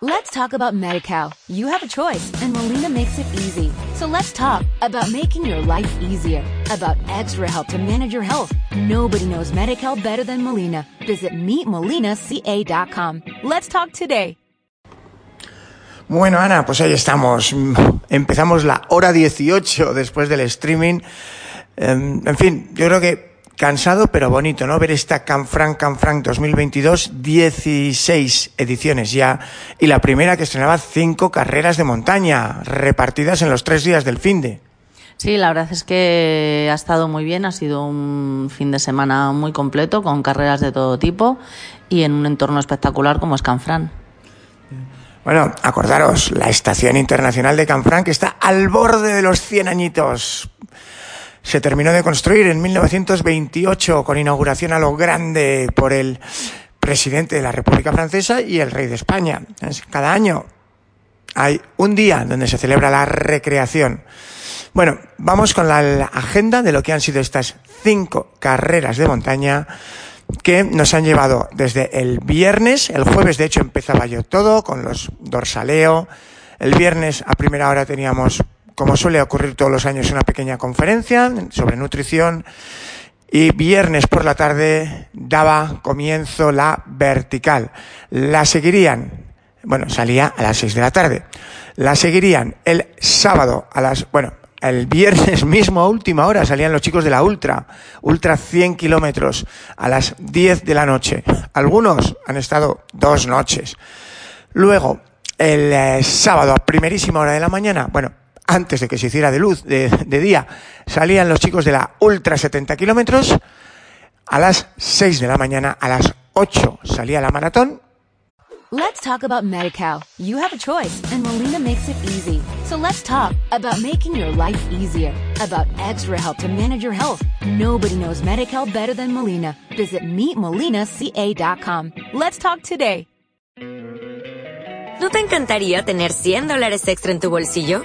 Let's talk about MediCal. You have a choice, and Molina makes it easy. So let's talk about making your life easier, about extra help to manage your health. Nobody knows MediCal better than Molina. Visit meetmolinaca.com. Let's talk today. Bueno, Ana, pues ahí estamos. Empezamos la hora 18 después del streaming. En fin, yo creo que cansado pero bonito, ¿no? Ver esta Canfranc Canfranc 2022, 16 ediciones ya, y la primera que estrenaba cinco carreras de montaña, repartidas en los tres días del fin de. Sí, la verdad es que ha estado muy bien, ha sido un fin de semana muy completo, con carreras de todo tipo y en un entorno espectacular como es Canfranc. Bueno, acordaros, la Estación Internacional de Canfranc está al borde de los 100 añitos se terminó de construir en 1928 con inauguración a lo grande por el presidente de la República Francesa y el rey de España. Cada año hay un día donde se celebra la recreación. Bueno, vamos con la agenda de lo que han sido estas cinco carreras de montaña que nos han llevado desde el viernes, el jueves de hecho empezaba yo todo con los dorsaleo, el viernes a primera hora teníamos como suele ocurrir todos los años, una pequeña conferencia sobre nutrición y viernes por la tarde daba comienzo la vertical. La seguirían, bueno, salía a las seis de la tarde. La seguirían el sábado a las, bueno, el viernes mismo a última hora salían los chicos de la Ultra, Ultra 100 kilómetros a las 10 de la noche. Algunos han estado dos noches. Luego, el eh, sábado a primerísima hora de la mañana, bueno, antes de que se hiciera de luz, de, de día, salían los chicos de la Ultra 70 kilómetros. A las 6 de la mañana, a las 8 salía la maratón. Let's talk about MediCal. You have a choice, and Molina makes it easy. So let's talk about making your life easier, about extra help to manage your health. Nobody knows MediCal better than Molina. Visit meetmolinaca.com. Let's talk today. ¿No te encantaría tener 100 dólares extra en tu bolsillo?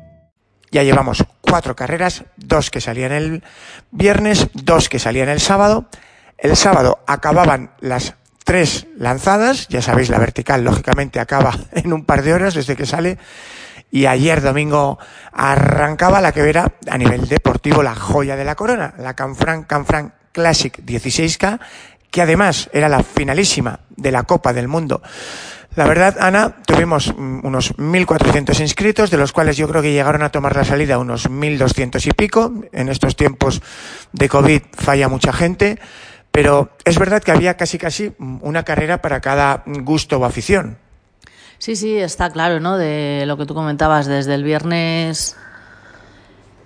Ya llevamos cuatro carreras, dos que salían el viernes, dos que salían el sábado. El sábado acababan las tres lanzadas, ya sabéis, la vertical lógicamente acaba en un par de horas desde que sale. Y ayer domingo arrancaba la que era a nivel deportivo la joya de la corona, la Canfranc Canfranc Classic 16K, que además era la finalísima de la Copa del Mundo la verdad, Ana, tuvimos mm, unos 1.400 inscritos, de los cuales yo creo que llegaron a tomar la salida unos 1.200 y pico. En estos tiempos de COVID falla mucha gente, pero es verdad que había casi casi una carrera para cada gusto o afición. Sí, sí, está claro, ¿no? De lo que tú comentabas desde el viernes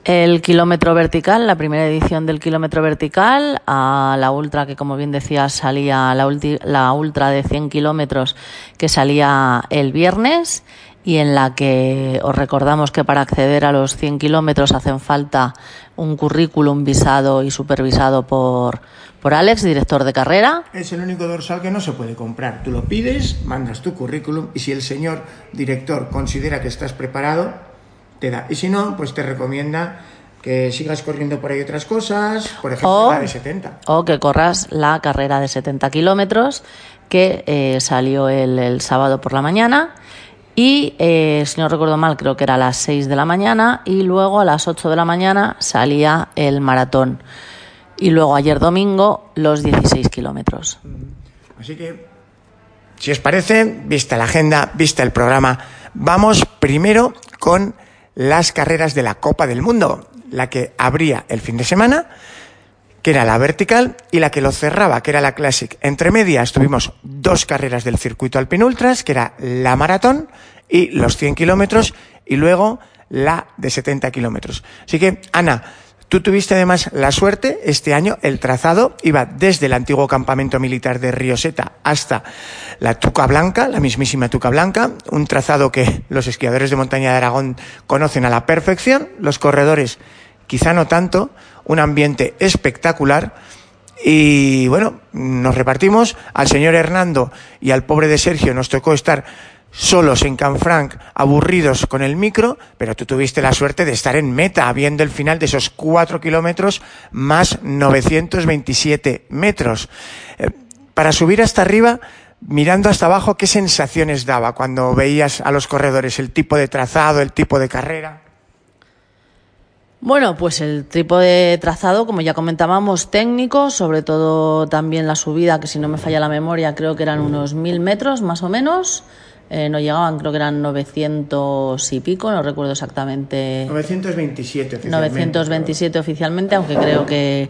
el kilómetro vertical, la primera edición del kilómetro vertical, a la ultra que como bien decías salía, la, la ultra de 100 kilómetros que salía el viernes y en la que os recordamos que para acceder a los 100 kilómetros hacen falta un currículum visado y supervisado por, por Alex, director de carrera. Es el único dorsal que no se puede comprar. Tú lo pides, mandas tu currículum y si el señor director considera que estás preparado, te da. Y si no, pues te recomienda que sigas corriendo por ahí otras cosas, por ejemplo, la de 70. O que corras la carrera de 70 kilómetros que eh, salió el, sábado por la mañana. Y, eh, si no recuerdo mal, creo que era a las 6 de la mañana y luego a las 8 de la mañana salía el maratón. Y luego ayer domingo los 16 kilómetros. Así que, si os parece, vista la agenda, vista el programa, vamos primero con las carreras de la Copa del Mundo, la que abría el fin de semana, que era la vertical, y la que lo cerraba, que era la Classic. Entre medias tuvimos dos carreras del circuito Alpin Ultras, que era la maratón y los 100 kilómetros, y luego la de 70 kilómetros. Así que, Ana, Tú tuviste además la suerte, este año el trazado iba desde el antiguo campamento militar de Rioseta hasta la Tuca Blanca, la mismísima Tuca Blanca, un trazado que los esquiadores de montaña de Aragón conocen a la perfección, los corredores quizá no tanto, un ambiente espectacular y bueno, nos repartimos, al señor Hernando y al pobre de Sergio nos tocó estar solos en Canfranc, aburridos con el micro, pero tú tuviste la suerte de estar en meta, viendo el final de esos cuatro kilómetros más 927 metros. Eh, para subir hasta arriba, mirando hasta abajo, ¿qué sensaciones daba cuando veías a los corredores, el tipo de trazado, el tipo de carrera? Bueno, pues el tipo de trazado, como ya comentábamos, técnico, sobre todo también la subida, que si no me falla la memoria, creo que eran unos mil metros más o menos. Eh, no llegaban, creo que eran 900 y pico, no recuerdo exactamente. 927 oficialmente. 927 oficialmente, aunque creo que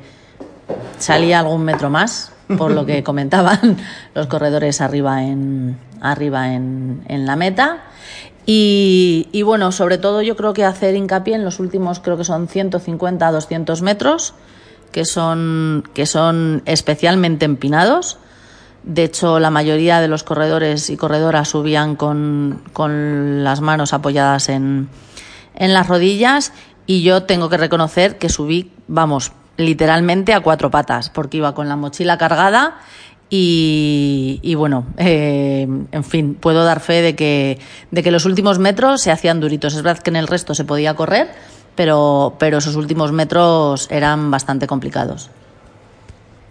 salía algún metro más, por lo que comentaban los corredores arriba en, arriba en, en la meta. Y, y, bueno, sobre todo yo creo que hacer hincapié en los últimos, creo que son 150 a 200 metros, que son, que son especialmente empinados de hecho, la mayoría de los corredores y corredoras subían con, con las manos apoyadas en, en las rodillas y yo tengo que reconocer que subí, vamos, literalmente a cuatro patas, porque iba con la mochila cargada y, y bueno, eh, en fin, puedo dar fe de que, de que los últimos metros se hacían duritos. Es verdad que en el resto se podía correr, pero, pero esos últimos metros eran bastante complicados.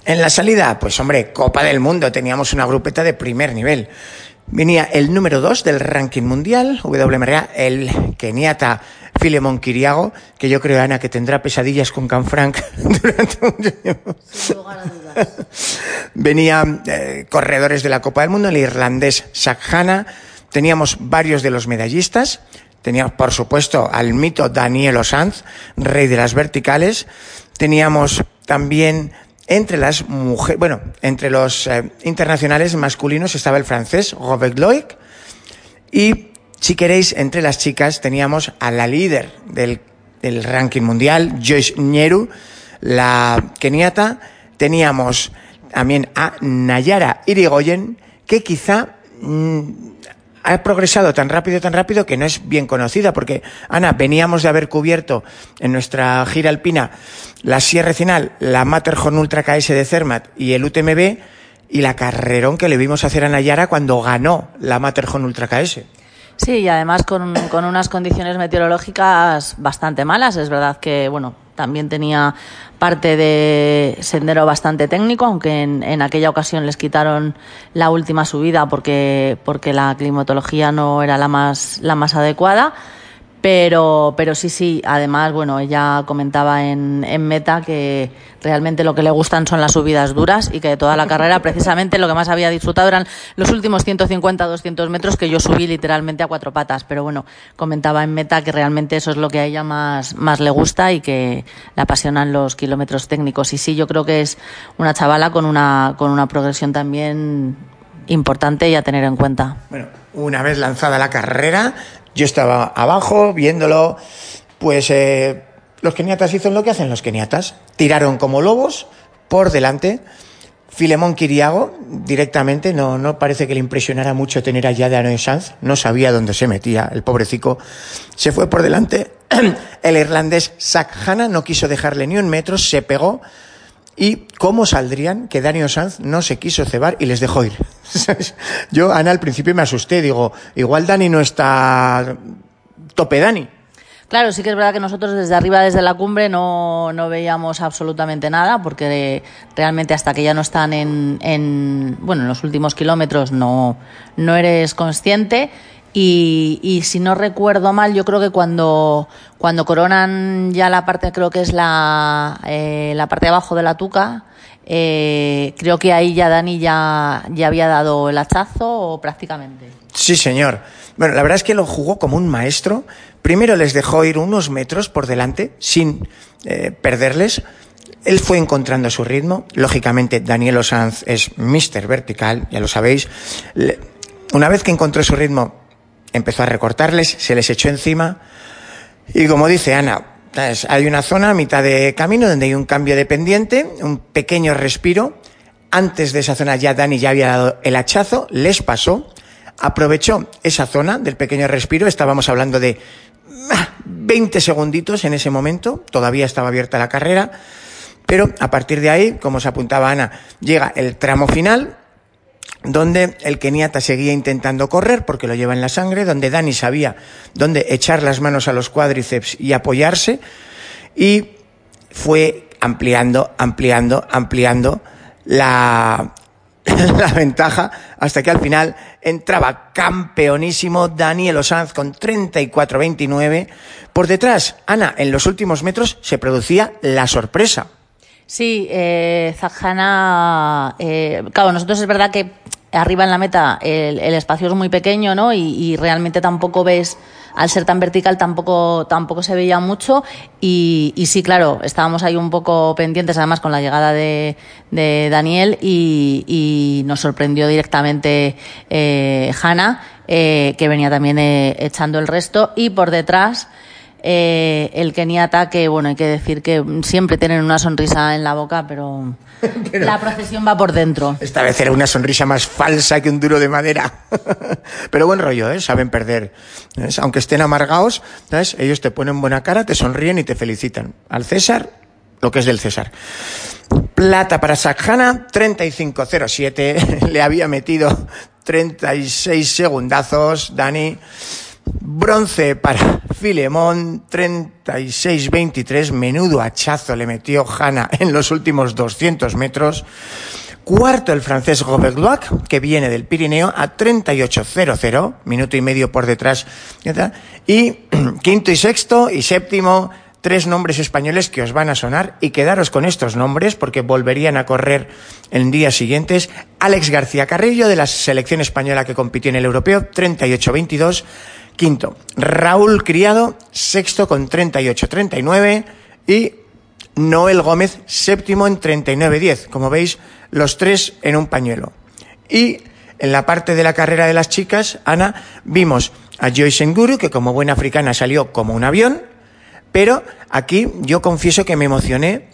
En la salida, pues hombre, Copa del Mundo, teníamos una grupeta de primer nivel. Venía el número 2 del ranking mundial, WMRA, el keniata Filemón Kiriago, que yo creo, Ana, que tendrá pesadillas con Canfranc durante mucho tiempo. Venía eh, corredores de la Copa del Mundo, el irlandés Sakhana, teníamos varios de los medallistas, teníamos, por supuesto, al mito Daniel Osanz, rey de las verticales, teníamos también entre las mujeres, bueno, entre los eh, internacionales masculinos estaba el francés Robert Loic y si queréis, entre las chicas teníamos a la líder del, ranking mundial, Joyce Ñeru, la keniata, teníamos también a Nayara Irigoyen, que quizá mmm, ha progresado tan rápido, tan rápido que no es bien conocida, porque, Ana, veníamos de haber cubierto en nuestra gira alpina la Sierra Final, la Matterhorn Ultra KS de Zermatt y el UTMB, y la carrerón que le vimos hacer a Nayara cuando ganó la Matterhorn Ultra KS. Sí, y además con, con, unas condiciones meteorológicas bastante malas. Es verdad que, bueno, también tenía parte de sendero bastante técnico, aunque en, en, aquella ocasión les quitaron la última subida porque, porque la climatología no era la más, la más adecuada. Pero, pero sí, sí, además, bueno, ella comentaba en, en Meta que realmente lo que le gustan son las subidas duras y que de toda la carrera precisamente lo que más había disfrutado eran los últimos 150, 200 metros que yo subí literalmente a cuatro patas. Pero bueno, comentaba en Meta que realmente eso es lo que a ella más, más le gusta y que le apasionan los kilómetros técnicos. Y sí, yo creo que es una chavala con una, con una progresión también importante y a tener en cuenta. Bueno, una vez lanzada la carrera, yo estaba abajo viéndolo, pues eh, los keniatas hicieron lo que hacen los keniatas, tiraron como lobos por delante. Filemón Kiriago directamente, no, no parece que le impresionara mucho tener allá de Anoe Sanz, no sabía dónde se metía, el pobrecico, se fue por delante, el irlandés Zach Hanna no quiso dejarle ni un metro, se pegó, y cómo saldrían que Daniel Sanz no se quiso cebar y les dejó ir. Yo, Ana, al principio me asusté, digo, igual Dani no está tope Dani. Claro, sí que es verdad que nosotros desde arriba, desde la cumbre, no, no veíamos absolutamente nada, porque realmente hasta que ya no están en, en bueno, en los últimos kilómetros no, no eres consciente. Y, y, si no recuerdo mal, yo creo que cuando, cuando coronan ya la parte, creo que es la, eh, la parte de abajo de la tuca, eh, creo que ahí ya Dani ya, ya había dado el hachazo o prácticamente. Sí, señor. Bueno, la verdad es que lo jugó como un maestro. Primero les dejó ir unos metros por delante sin eh, perderles. Él fue encontrando su ritmo. Lógicamente, Daniel Osanz es Mr. Vertical, ya lo sabéis. Una vez que encontró su ritmo, empezó a recortarles, se les echó encima. Y como dice Ana, hay una zona a mitad de camino donde hay un cambio de pendiente, un pequeño respiro. Antes de esa zona ya Dani ya había dado el hachazo, les pasó, aprovechó esa zona del pequeño respiro, estábamos hablando de 20 ah, segunditos en ese momento, todavía estaba abierta la carrera, pero a partir de ahí, como se apuntaba Ana, llega el tramo final, donde el keniata seguía intentando correr porque lo lleva en la sangre, donde Dani sabía dónde echar las manos a los cuádriceps y apoyarse, y fue ampliando, ampliando, ampliando la, la ventaja hasta que al final entraba campeonísimo Daniel Osanz con 34-29. Por detrás, Ana, en los últimos metros se producía la sorpresa. Sí, eh, Zajana, eh, claro, nosotros es verdad que arriba en la meta el, espacio es muy pequeño, ¿no? Y, realmente tampoco ves, al ser tan vertical, tampoco, tampoco se veía mucho. Y, sí, claro, estábamos ahí un poco pendientes, además, con la llegada de, Daniel y, nos sorprendió directamente eh, Hanna, eh, que venía también eh, echando el resto. Y por detrás, eh, el keniata, que bueno, hay que decir que siempre tienen una sonrisa en la boca, pero, la procesión va por dentro. Esta vez era una sonrisa más falsa que un duro de madera. pero buen rollo, ¿eh? Saben perder. Aunque estén amargados, ¿sabes? ellos te ponen buena cara, te sonríen y te felicitan. Al César, lo que es del César. Plata para Sakhana, 35.07. Le había metido 36 segundazos, Dani. Bronce para Filemón, 36-23. Menudo hachazo le metió Hanna en los últimos 200 metros. Cuarto el francés Robert que viene del Pirineo a 38-00, minuto y medio por detrás. Y quinto y sexto y séptimo, tres nombres españoles que os van a sonar y quedaros con estos nombres porque volverían a correr en días siguientes. Alex García Carrillo de la selección española que compitió en el europeo, 38-22. Quinto, Raúl Criado, sexto con 38-39 y Noel Gómez, séptimo en 39-10. Como veis, los tres en un pañuelo. Y en la parte de la carrera de las chicas, Ana, vimos a Joyce Nguru, que como buena africana salió como un avión, pero aquí yo confieso que me emocioné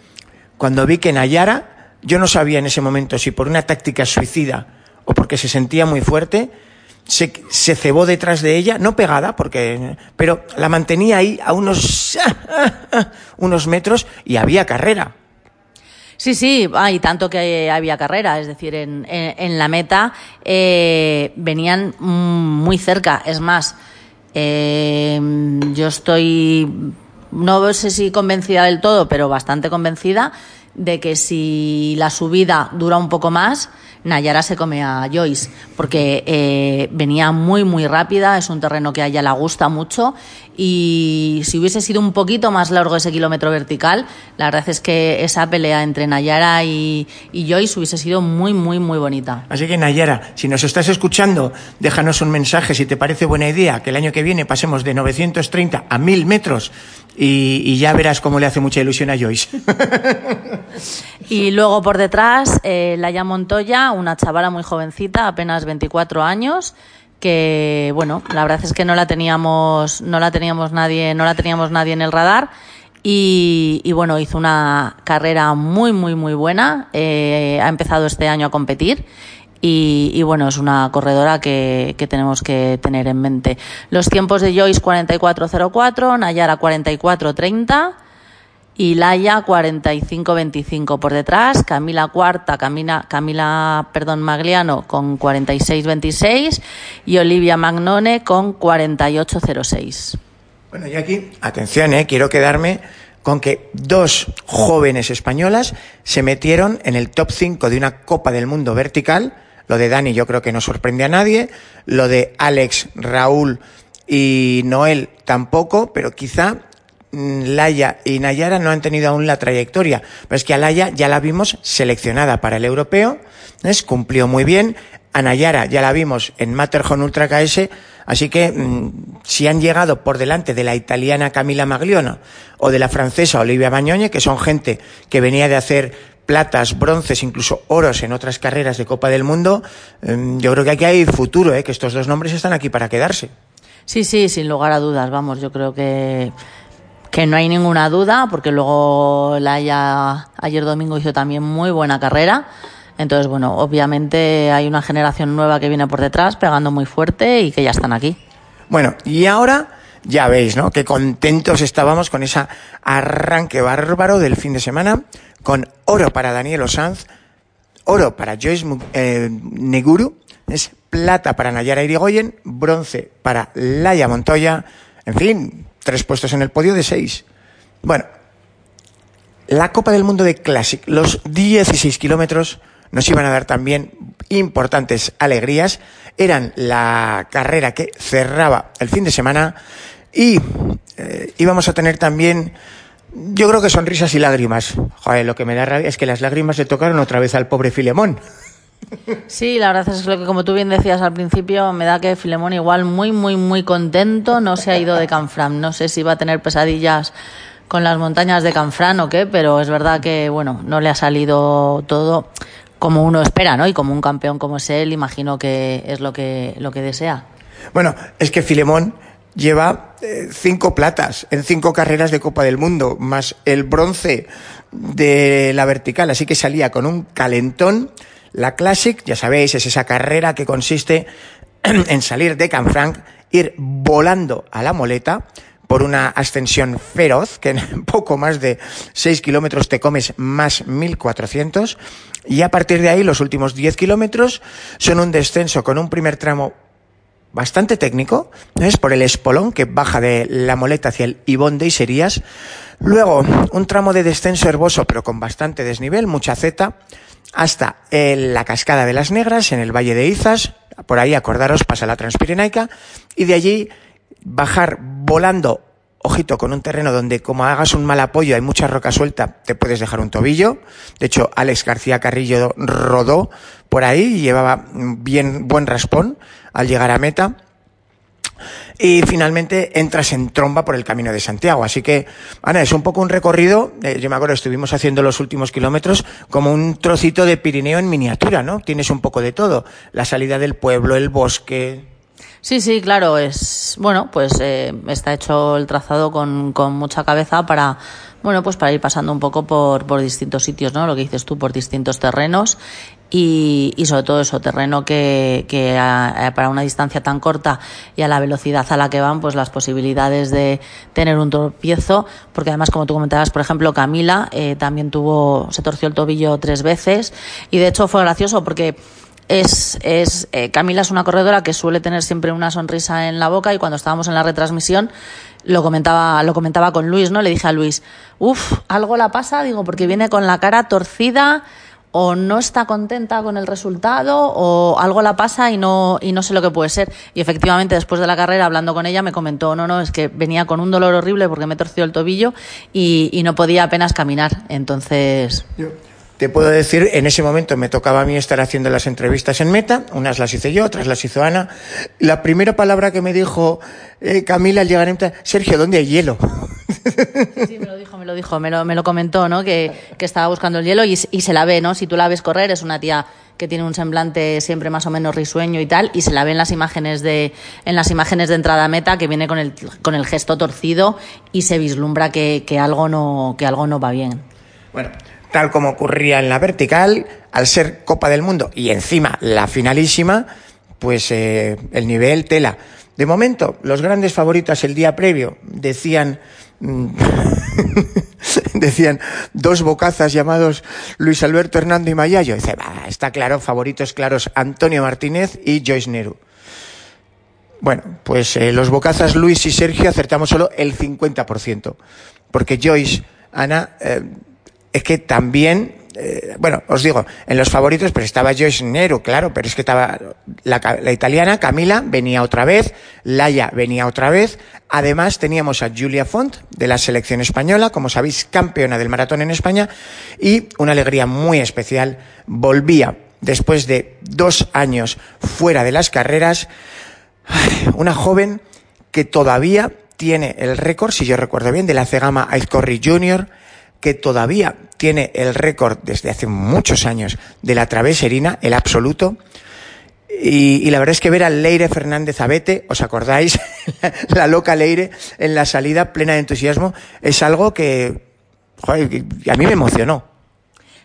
cuando vi que Nayara, yo no sabía en ese momento si por una táctica suicida o porque se sentía muy fuerte, se, se, cebó detrás de ella, no pegada, porque, pero la mantenía ahí a unos, unos metros y había carrera. Sí, sí, hay tanto que había carrera, es decir, en, en, la meta eh, venían muy cerca. Es más, eh, yo estoy, no sé si convencida del todo, pero bastante convencida de que si la subida dura un poco más, Nayara se come a Joyce, porque eh, venía muy, muy rápida, es un terreno que a ella le gusta mucho y si hubiese sido un poquito más largo ese kilómetro vertical, la verdad es que esa pelea entre Nayara y, Joyce hubiese sido muy, muy, muy bonita. Así que Nayara, si nos estás escuchando, déjanos un mensaje si te parece buena idea que el año que viene pasemos de 930 a 1000 metros y, ya verás cómo le hace mucha ilusión a Joyce. y luego por detrás, eh, Laia Montoya, una chavala muy jovencita, apenas 24 años, que bueno, la verdad es que no la teníamos, no la teníamos nadie, no la teníamos nadie en el radar. Y, bueno, hizo una carrera muy, muy, muy buena. Eh, ha empezado este año a competir y, bueno, es una corredora que, que, tenemos que tener en mente. Los tiempos de Joyce 44.04, Nayara 44.30 y Laia 45-25 por detrás, Camila cuarta, Camila, Camila perdón, Magliano con 46-26 y Olivia Magnone con 48-06. Bueno, y aquí, atención, eh, quiero quedarme con que dos jóvenes españolas se metieron en el top 5 de una Copa del Mundo vertical. Lo de Dani yo creo que no sorprende a nadie. Lo de Alex, Raúl y Noel tampoco, pero quizá Laia y Nayara no han tenido aún la trayectoria, pero es que a Laia ya la vimos seleccionada para el europeo, ¿es? cumplió muy bien, a Nayara ya la vimos en Matterhorn Ultra KS, así que mm, si han llegado por delante de la italiana Camila Maglione o de la francesa Olivia Bagnone, que son gente que venía de hacer platas, bronces, incluso oros en otras carreras de Copa del Mundo, mm, yo creo que aquí hay futuro, ¿eh? que estos dos nombres están aquí para quedarse. Sí, sí, sin lugar a dudas, vamos, yo creo que que no hay ninguna duda, porque luego Laia ayer domingo hizo también muy buena carrera. Entonces, bueno, obviamente hay una generación nueva que viene por detrás pegando muy fuerte y que ya están aquí. Bueno, y ahora ya veis, ¿no? Qué contentos estábamos con ese arranque bárbaro del fin de semana, con oro para Daniel Osanz, oro para Joyce eh, Neguru, es plata para Nayara Irigoyen, bronce para Laia Montoya, en fin, tres puestos en el podio de seis. Bueno, la Copa del Mundo de Classic, los 16 kilómetros nos iban a dar también importantes alegrías. Eran la carrera que cerraba el fin de semana y eh, íbamos a tener también, yo creo que sonrisas y lágrimas. Joder, lo que me da rabia es que las lágrimas le tocaron otra vez al pobre Filemón. Sí, la verdad es que como tú bien decías al principio, me da que Filemón igual muy, muy, muy contento, no se ha ido de Canfram. No sé si va a tener pesadillas con las montañas de Canfrán o qué, pero es verdad que, bueno, no le ha salido todo como uno espera, ¿no? Y como un campeón como es él, imagino que es lo que, lo que desea. Bueno, es que Filemón lleva eh, cinco platas en cinco carreras de Copa del Mundo, más el bronce de la vertical, así que salía con un calentón. La Classic, ya sabéis, es esa carrera que consiste en salir de Canfranc, ir volando a la moleta, por una ascensión feroz, que en poco más de 6 kilómetros te comes más 1400, y a partir de ahí los últimos 10 kilómetros son un descenso con un primer tramo bastante técnico, es por el espolón que baja de la moleta hacia el Ibón de Iserías, luego un tramo de descenso herboso pero con bastante desnivel, mucha Z, hasta la cascada de las Negras en el Valle de Izas, por ahí acordaros pasa la Transpirenaica, y de allí bajar volando, ojito, con un terreno donde como hagas un mal apoyo, hay mucha roca suelta, te puedes dejar un tobillo. De hecho, Alex García Carrillo rodó por ahí y llevaba bien buen raspón al llegar a meta. Y finalmente entras en tromba por el camino de Santiago. Así que, Ana, es un poco un recorrido, eh, yo me acuerdo, estuvimos haciendo los últimos kilómetros como un trocito de Pirineo en miniatura, ¿no? Tienes un poco de todo. La salida del pueblo, el bosque, Sí, sí, claro, es bueno, pues eh, está hecho el trazado con, con mucha cabeza para bueno, pues para ir pasando un poco por, por distintos sitios, ¿no? Lo que dices tú, por distintos terrenos y, y sobre todo eso, terreno que, que para una distancia tan corta y a la velocidad a la que van, pues las posibilidades de tener un tropiezo, porque además, como tú comentabas, por ejemplo, Camila eh, también tuvo, se torció el tobillo tres veces y de hecho fue gracioso porque es, es eh, Camila es una corredora que suele tener siempre una sonrisa en la boca y cuando estábamos en la retransmisión lo comentaba, lo comentaba con Luis, ¿no? Le dije a Luis, uff, algo la pasa, digo, porque viene con la cara torcida o no está contenta con el resultado o algo la pasa y no, y no sé lo que puede ser. Y efectivamente, después de la carrera, hablando con ella, me comentó, no, no, es que venía con un dolor horrible porque me torció el tobillo y, y no podía apenas caminar. Entonces... Te puedo decir, en ese momento me tocaba a mí estar haciendo las entrevistas en Meta, unas las hice yo, otras las hizo Ana. La primera palabra que me dijo eh, Camila al llegar en Meta, Sergio, ¿dónde hay hielo? Sí, me lo dijo, me lo dijo, me lo, me lo comentó, ¿no? Que, que, estaba buscando el hielo y, se la ve, ¿no? Si tú la ves correr, es una tía que tiene un semblante siempre más o menos risueño y tal, y se la ve en las imágenes de, en las imágenes de entrada meta, que viene con el, con el gesto torcido y se vislumbra que, que, algo no, que algo no va bien. Bueno, tal como ocurría en la vertical, al ser Copa del Mundo y encima la finalísima, pues eh, el nivel tela. De momento, los grandes favoritos el día previo decían mm, decían dos bocazas llamados Luis Alberto Hernando y Mayayo. Dice, está claro, favoritos claros Antonio Martínez y Joyce Neru. Bueno, pues eh, los bocazas Luis y Sergio acertamos solo el 50%, porque Joyce, Ana, eh, es que también, eh, bueno, os digo, en los favoritos pues estaba Joyce Nero, claro, pero es que estaba la, italiana, Camila, venía otra vez, Laia venía otra vez, además teníamos a Julia Font de la selección española, como sabéis, campeona del maratón en España, y una alegría muy especial, volvía después de dos años fuera de las carreras, una joven que todavía tiene el récord, si yo recuerdo bien, de la Cegama Aizcorri Junior, que todavía tiene el récord desde hace muchos años de la traveserina, el absoluto. Y, la verdad es que ver a Leire Fernández Abete, ¿os acordáis? la loca Leire en la salida plena de entusiasmo, es algo que, a mí me emocionó.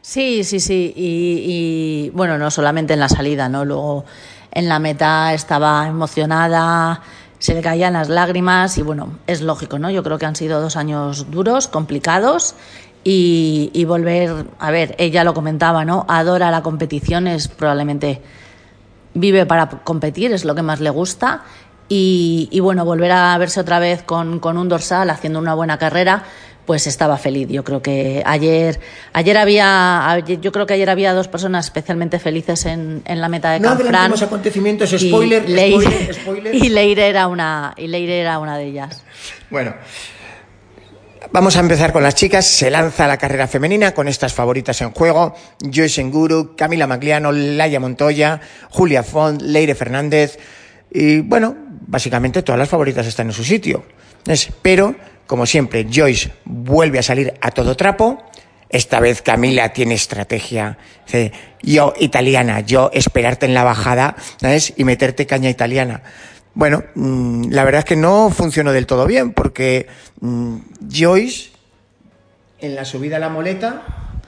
Sí, sí, sí. Y, y, bueno, no solamente en la salida, ¿no? Luego en la meta estaba emocionada, se le caían las lágrimas y bueno, es lógico, ¿no? Yo creo que han sido dos años duros, complicados y, volver, a ver, ella lo comentaba, ¿no? Adora la competición, es probablemente vive para competir, es lo que más le gusta. Y, y bueno, volver a verse otra vez con, con, un dorsal haciendo una buena carrera, pues estaba feliz. Yo creo que ayer, ayer había, yo creo que ayer había dos personas especialmente felices en, en la meta de no Canfrán. No acontecimientos, spoiler, y Leire, spoiler, spoiler. Y Leire era una, y Leire era una de ellas. Bueno. Vamos a empezar con las chicas. Se lanza la carrera femenina con estas favoritas en juego. Joyce Enguru, Camila Magliano, Laia Montoya, Julia Font, Leire Fernández. Y bueno, básicamente todas las favoritas están en su sitio. Pero, como siempre, Joyce vuelve a salir a todo trapo. Esta vez Camila tiene estrategia. Yo italiana, yo esperarte en la bajada, ¿sabes? Y meterte caña italiana. Bueno, mmm, la verdad es que no funcionó del todo bien porque mmm, Joyce en la subida a la moleta,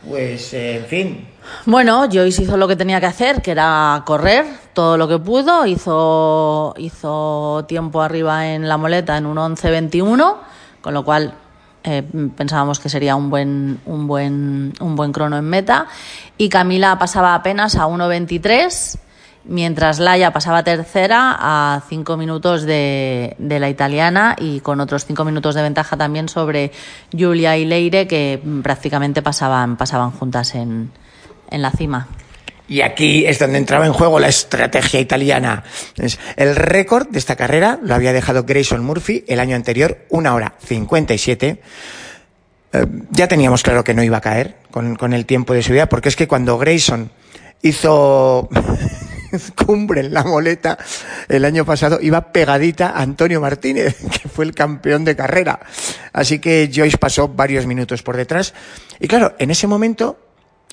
pues eh, en fin. Bueno, Joyce hizo lo que tenía que hacer, que era correr todo lo que pudo, hizo, hizo tiempo arriba en la moleta en un 11.21, con lo cual eh, pensábamos que sería un buen, un, buen, un buen crono en meta. Y Camila pasaba apenas a 1.23 mientras Laia pasaba tercera a cinco minutos de, la italiana y con otros cinco minutos de ventaja también sobre Julia y Leire que prácticamente pasaban, pasaban juntas en, en la cima. Y aquí es donde entraba en juego la estrategia italiana. El récord de esta carrera lo había dejado Grayson Murphy el año anterior, una hora 57. Eh, ya teníamos claro que no iba a caer con, el tiempo de subida, porque es que cuando Grayson hizo cumbre en la moleta el año pasado iba pegadita a Antonio Martínez, que fue el campeón de carrera. Así que Joyce pasó varios minutos por detrás. Y claro, en ese momento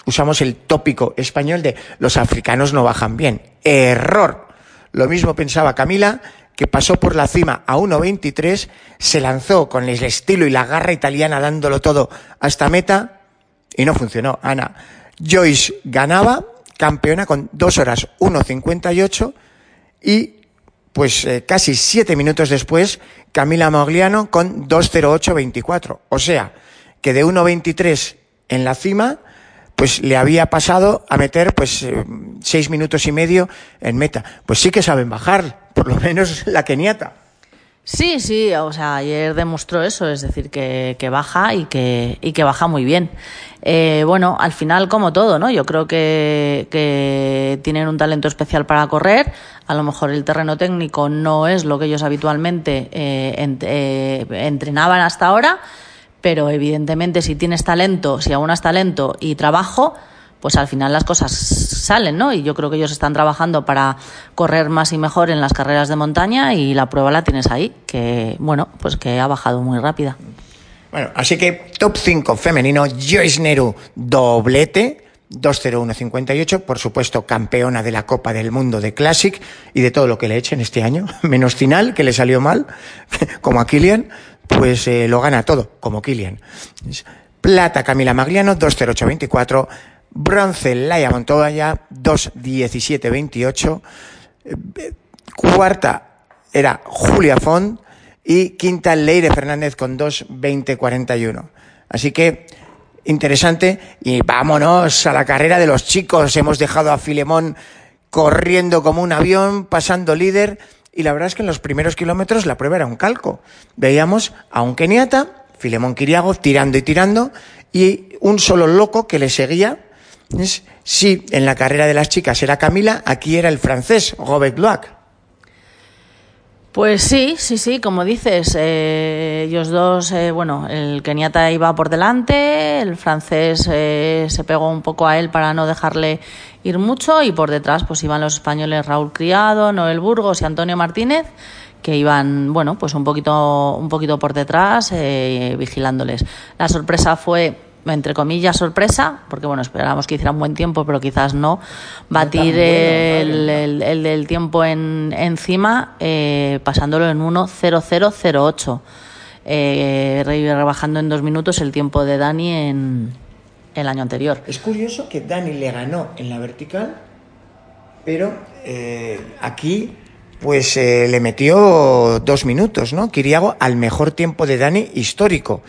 usamos el tópico español de los africanos no bajan bien. Error. Lo mismo pensaba Camila, que pasó por la cima a 1.23, se lanzó con el estilo y la garra italiana dándolo todo hasta meta y no funcionó. Ana, Joyce ganaba, campeona con 2 horas 1.58 y pues eh, casi 7 minutos después Camila Mogliano con 2.08.24. O sea, que de 1.23 en la cima pues le había pasado a meter pues eh, seis minutos y medio en meta. Pues sí que saben bajar, por lo menos la keniata. Sí, sí, o sea, ayer demostró eso, es decir, que, baja y que, y que baja muy bien. Eh, bueno, al final, como todo, ¿no? Yo creo que, que tienen un talento especial para correr. A lo mejor el terreno técnico no es lo que ellos habitualmente eh, eh, entrenaban hasta ahora, pero evidentemente si tienes talento, si aún has talento y trabajo, pues al final las cosas salen, ¿no? Y yo creo que ellos están trabajando para correr más y mejor en las carreras de montaña y la prueba la tienes ahí, que bueno, pues que ha bajado muy rápida. Bueno, así que top 5 femenino, Joyce Neru, doblete, 20158, por supuesto campeona de la Copa del Mundo de Classic y de todo lo que le echen este año, menos final, que le salió mal, como a Kilian, pues eh, lo gana todo, como Kilian. Plata Camila Magliano, 20824, bronce Laia Montoya, 21728, cuarta era Julia Font y quinta Leire Fernández con 22041. Así que interesante y vámonos a la carrera de los chicos. Hemos dejado a Filemón corriendo como un avión, pasando líder y la verdad es que en los primeros kilómetros la prueba era un calco. Veíamos a un keniata, Filemón Kiriago, tirando y tirando y un solo loco que le seguía. Sí, en la carrera de las chicas era Camila, aquí era el francés, Robert Loac. Pues sí, sí, sí, como dices, eh, ellos dos, eh, bueno, el keniata iba por delante, el francés eh, se pegó un poco a él para no dejarle ir mucho y por detrás pues iban los españoles Raúl Criado, Noel Burgos y Antonio Martínez que iban, bueno, pues un poquito, un poquito por detrás vigilándoles. La sorpresa fue entre comillas, sorpresa, porque bueno, esperábamos que hiciera un buen tiempo, pero quizás no, batir el, el, del tiempo en, encima, eh, pasándolo en 1.0008, eh, rebajando en dos minutos el tiempo de Dani en el año anterior. Es curioso que Dani le ganó en la vertical, pero eh, aquí pues eh, le metió dos minutos, ¿no? Kiriago al mejor tiempo de Dani histórico.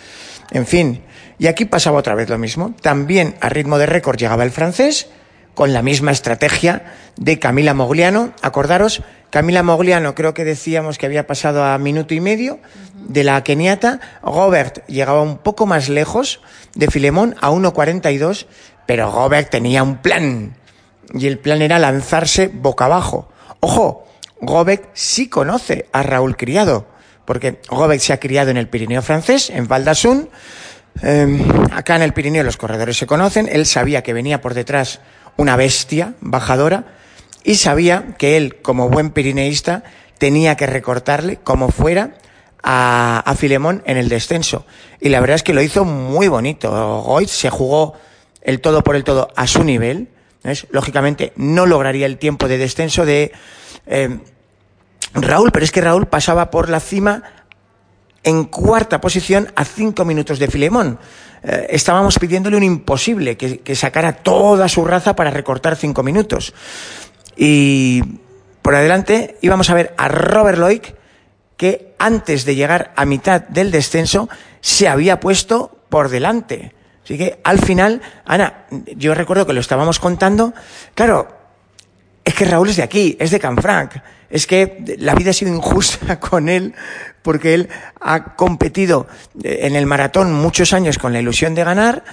En fin, y aquí pasaba otra vez lo mismo. También a ritmo de récord llegaba el francés, con la misma estrategia de Camila Mogliano. Acordaros, Camila Mogliano creo que decíamos que había pasado a minuto y medio de la keniata. Robert llegaba un poco más lejos de Filemón a 1.42, pero Robert tenía un plan. Y el plan era lanzarse boca abajo. Ojo, Robert sí conoce a Raúl Criado, porque Robert se ha criado en el Pirineo francés, en Val d'Assun. Em, acá en el Pirineo los corredores se conocen. Él sabía que venía por detrás una bestia bajadora y sabía que él, como buen pirineísta, tenía que recortarle como fuera a, Filemón en el descenso. Y la verdad es que lo hizo muy bonito. Goit se jugó el todo por el todo a su nivel. Lógicamente no lograría el tiempo de descenso de eh, Raúl, pero es que Raúl pasaba por la cima en cuarta posición a cinco minutos de Filemón. Eh, estábamos pidiéndole un imposible, que, que, sacara toda su raza para recortar cinco minutos. Y por adelante íbamos a ver a Robert Loic, que antes de llegar a mitad del descenso se había puesto por delante. Así que al final, Ana, yo recuerdo que lo estábamos contando, claro, es que Raúl es de aquí, es de Canfranc. Es que la vida ha sido injusta con él porque él ha competido eh, en el maratón muchos años con la ilusión de ganar,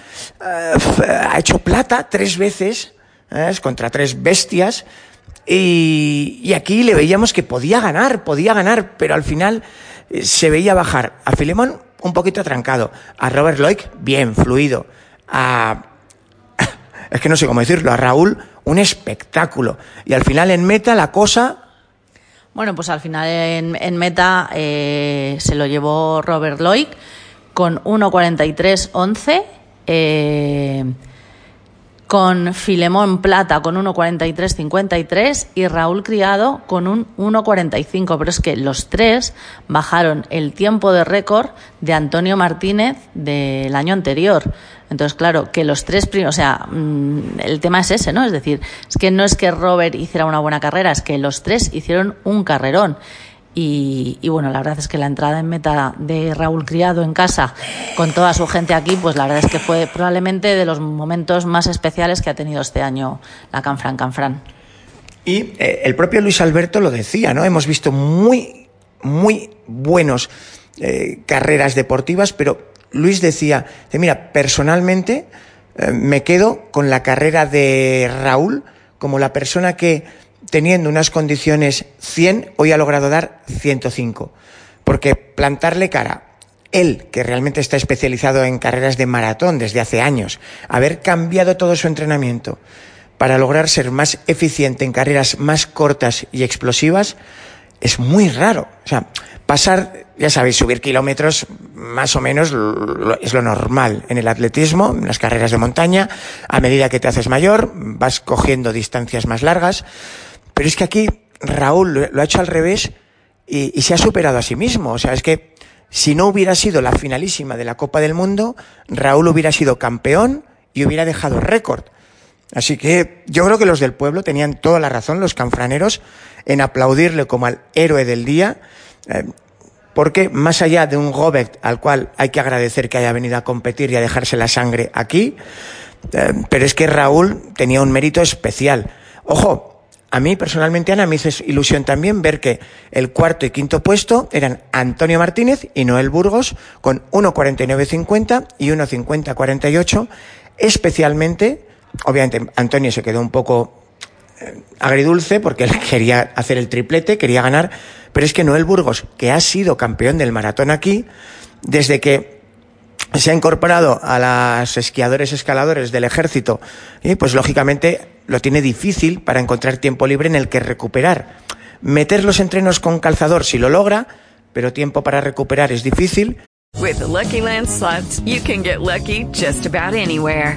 eh, ha hecho plata tres veces ¿eh? contra tres bestias y, y, aquí le veíamos que podía ganar, podía ganar, pero al final se veía bajar a Filemón un poquito atrancado, a Robert Loic bien, fluido, a... es que no sé cómo decirlo, a Raúl un espectáculo. Y al final en meta la cosa... Bueno, pues al final en, meta eh, se lo llevó Robert Loic con 1.43.11. Eh, con Filemón Plata con 1.43.53 y Raúl Criado con un 1.45. Pero es que los tres bajaron el tiempo de récord de Antonio Martínez del año anterior. Entonces, claro, que los tres primeros, o sea, mm, el tema es ese, ¿no? Es decir, es que no es que Robert hiciera una buena carrera, es que los tres hicieron un carrerón. Y, bueno, la verdad es que la entrada en meta de Raúl Criado en casa, con toda su gente aquí, pues la verdad es que fue probablemente de los momentos más especiales que ha tenido este año la Canfran Canfran. Y eh, el propio Luis Alberto lo decía, ¿no? Hemos visto muy, muy buenos eh, carreras deportivas, pero Luis decía, mira, personalmente eh, me quedo con la carrera de Raúl como la persona que teniendo unas condiciones 100, hoy ha logrado dar 105. Porque plantarle cara, él, que realmente está especializado en carreras de maratón desde hace años, haber cambiado todo su entrenamiento para lograr ser más eficiente en carreras más cortas y explosivas, es muy raro. O sea, pasar, ya sabéis, subir kilómetros más o menos es lo normal en el atletismo, en las carreras de montaña. A medida que te haces mayor, vas cogiendo distancias más largas. Pero es que aquí Raúl lo ha hecho al revés y, se ha superado a sí mismo. O sea, es que si no hubiera sido la finalísima de la Copa del Mundo, Raúl hubiera sido campeón y hubiera dejado récord. Así que yo creo que los del pueblo tenían toda la razón, los canfraneros, en aplaudirle como al héroe del día, eh, porque más allá de un Robert al cual hay que agradecer que haya venido a competir y a dejarse la sangre aquí, eh, pero es que Raúl tenía un mérito especial. Ojo, a mí personalmente, Ana, me hizo ilusión también ver que el cuarto y quinto puesto eran Antonio Martínez y Noel Burgos con 1.49.50 y 1.50.48, especialmente, obviamente Antonio se quedó un poco agridulce porque quería hacer el triplete, quería ganar, pero es que Noel Burgos, que ha sido campeón del maratón aquí, desde que se ha incorporado a los esquiadores escaladores del ejército y pues lógicamente lo tiene difícil para encontrar tiempo libre en el que recuperar. Meter los entrenos con calzador si lo logra, pero tiempo para recuperar es difícil With the Lucky Land you can get lucky just about anywhere.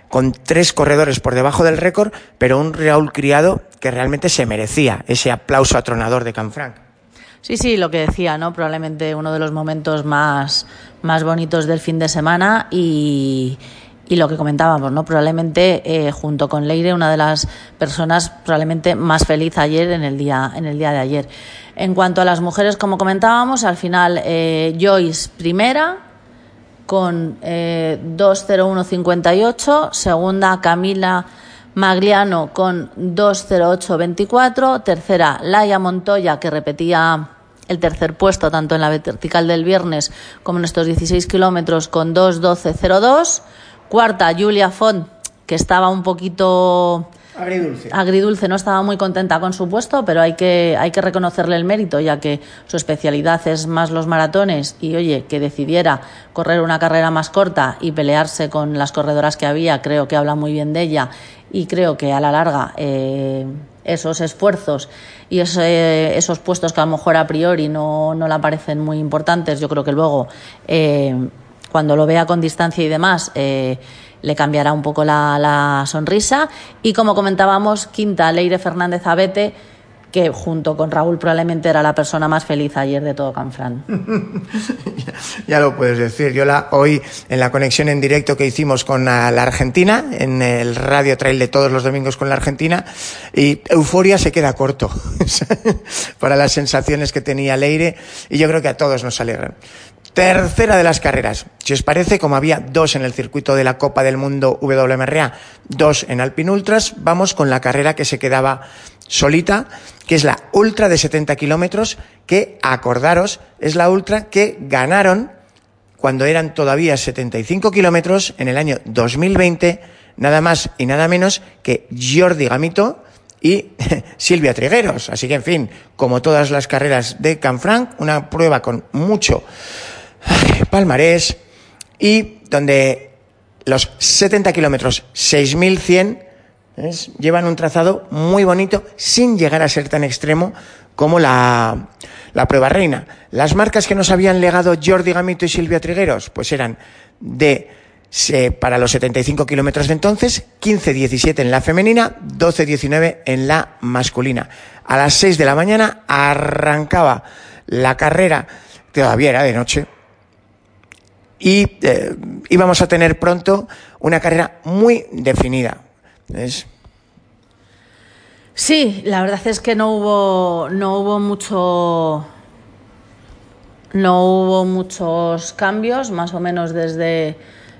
con tres corredores por debajo del récord, pero un Raúl Criado que realmente se merecía ese aplauso atronador de Canfranc. Sí, sí, lo que decía, ¿no? Probablemente uno de los momentos más, más bonitos del fin de semana y, y lo que comentábamos, ¿no? Probablemente eh, junto con Leire, una de las personas probablemente más feliz ayer en el día, en el día de ayer. En cuanto a las mujeres, como comentábamos, al final eh, Joyce primera con eh, 2.01.58, segunda Camila Magliano con 2.08.24, tercera Laia Montoya que repetía el tercer puesto tanto en la vertical del viernes como en estos 16 kilómetros con 2.12.02. Cuarta, Julia Font, que estaba un poquito Agridulce. agridulce, no estaba muy contenta con su puesto, pero hay que, hay que reconocerle el mérito, ya que su especialidad es más los maratones y, oye, que decidiera correr una carrera más corta y pelearse con las corredoras que había, creo que habla muy bien de ella y creo que a la larga eh, esos esfuerzos y ese, esos puestos que a lo mejor a priori no, no parecen muy importantes, yo creo que luego... Eh, cuando lo vea con distancia y demás, eh, le cambiará un poco la, la, sonrisa. Y como comentábamos, quinta, Leire Fernández Abete, que junto con Raúl probablemente era la persona más feliz ayer de todo Canfrán. ya, lo puedes decir. Yo la, hoy en la conexión en directo que hicimos con la, la Argentina, en el radio trail de todos los domingos con la Argentina, y euforia se queda corto para las sensaciones que tenía Leire, y yo creo que a todos nos alegran. Tercera de las carreras. Si os parece, como había dos en el circuito de la Copa del Mundo WMRA, dos en Alpine Ultras, vamos con la carrera que se quedaba solita, que es la Ultra de 70 kilómetros, que, acordaros, es la Ultra que ganaron cuando eran todavía 75 kilómetros en el año 2020, nada más y nada menos que Jordi Gamito, y Silvia Trigueros. Así que, en fin, como todas las carreras de Canfranc, una prueba con mucho palmarés y donde los 70 kilómetros, 6.100, ¿ves? llevan un trazado muy bonito sin llegar a ser tan extremo como la, la prueba reina. Las marcas que nos habían legado Jordi Gamito y Silvia Trigueros, pues eran de para los 75 kilómetros de entonces, 15-17 en la femenina, 12-19 en la masculina. A las 6 de la mañana arrancaba la carrera, todavía era de noche, y eh, íbamos a tener pronto una carrera muy definida. ¿Ves? Sí, la verdad es que no hubo, no hubo mucho, no hubo muchos cambios, más o menos desde,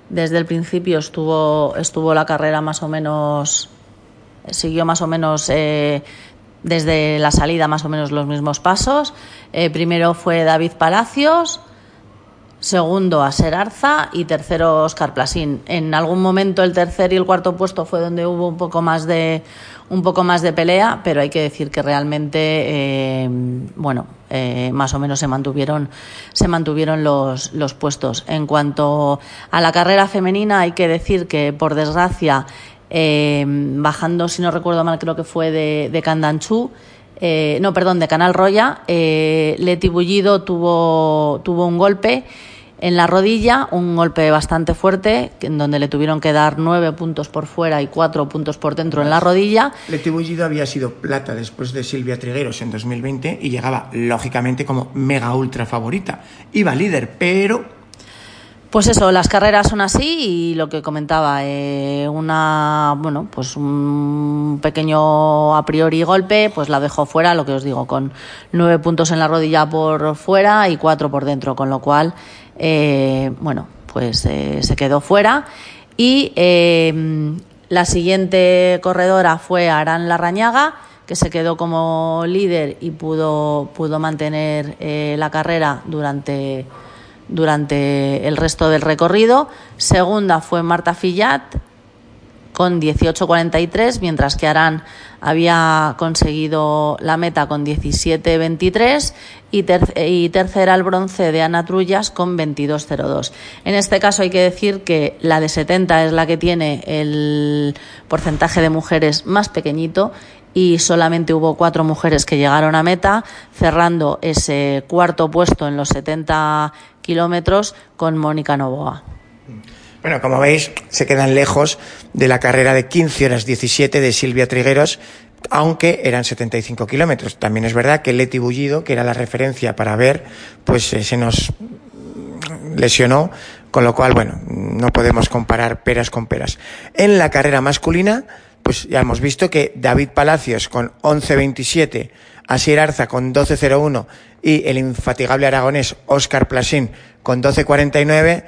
desde el principio estuvo, estuvo la carrera más o menos, siguió más o menos eh, desde la salida más o menos los mismos pasos. Eh, primero fue David Palacios, segundo a Serarza y tercero Oscar Plasín. En algún momento el tercer y el cuarto puesto fue donde hubo un poco más de un poco más de pelea, pero hay que decir que realmente eh, bueno eh, más o menos se mantuvieron se mantuvieron los, los puestos. En cuanto a la carrera femenina hay que decir que por desgracia eh, bajando si no recuerdo mal creo que fue de, de Candanchú no, perdón, de Canal Roya, Leti Bullido tuvo, tuvo un golpe en la rodilla, un golpe bastante fuerte, en donde le tuvieron que dar nueve puntos por fuera y cuatro puntos por dentro en la rodilla. Leti Bullido había sido plata después de Silvia Trigueros en 2020 y llegaba, lógicamente, como mega ultra favorita. Iba líder, pero pues eso, las carreras son así y lo que comentaba, eh, una, bueno, pues un pequeño a priori golpe, pues la dejó fuera, lo que os digo, con nueve puntos en la rodilla por fuera y cuatro por dentro, con lo cual, eh, bueno, pues eh, se quedó fuera. Y eh, la siguiente corredora fue Arán Larrañaga, que se quedó como líder y pudo, pudo mantener la carrera durante durante el resto del recorrido. Segunda fue Marta Fillat con 18.43, mientras que Arán había conseguido la meta con 17.23 y, y tercera el bronce de Ana Trullas con 22.02. En este caso hay que decir que la de 70 es la que tiene el porcentaje de mujeres más pequeñito y solamente hubo cuatro mujeres que llegaron a meta, cerrando ese cuarto puesto en los 70 kilómetros con Mónica Novoa. Bueno, como veis, se quedan lejos de la carrera de 15 horas 17 de Silvia Trigueros, aunque eran 75 kilómetros. También es verdad que Leti Bullido, que era la referencia para ver, pues eh, se nos lesionó, con lo cual, bueno, no podemos comparar peras con peras. En la carrera masculina, pues ya hemos visto que David Palacios con 11.27, Asier Arza con 12.01 y el infatigable aragonés Oscar Plasín con 12.49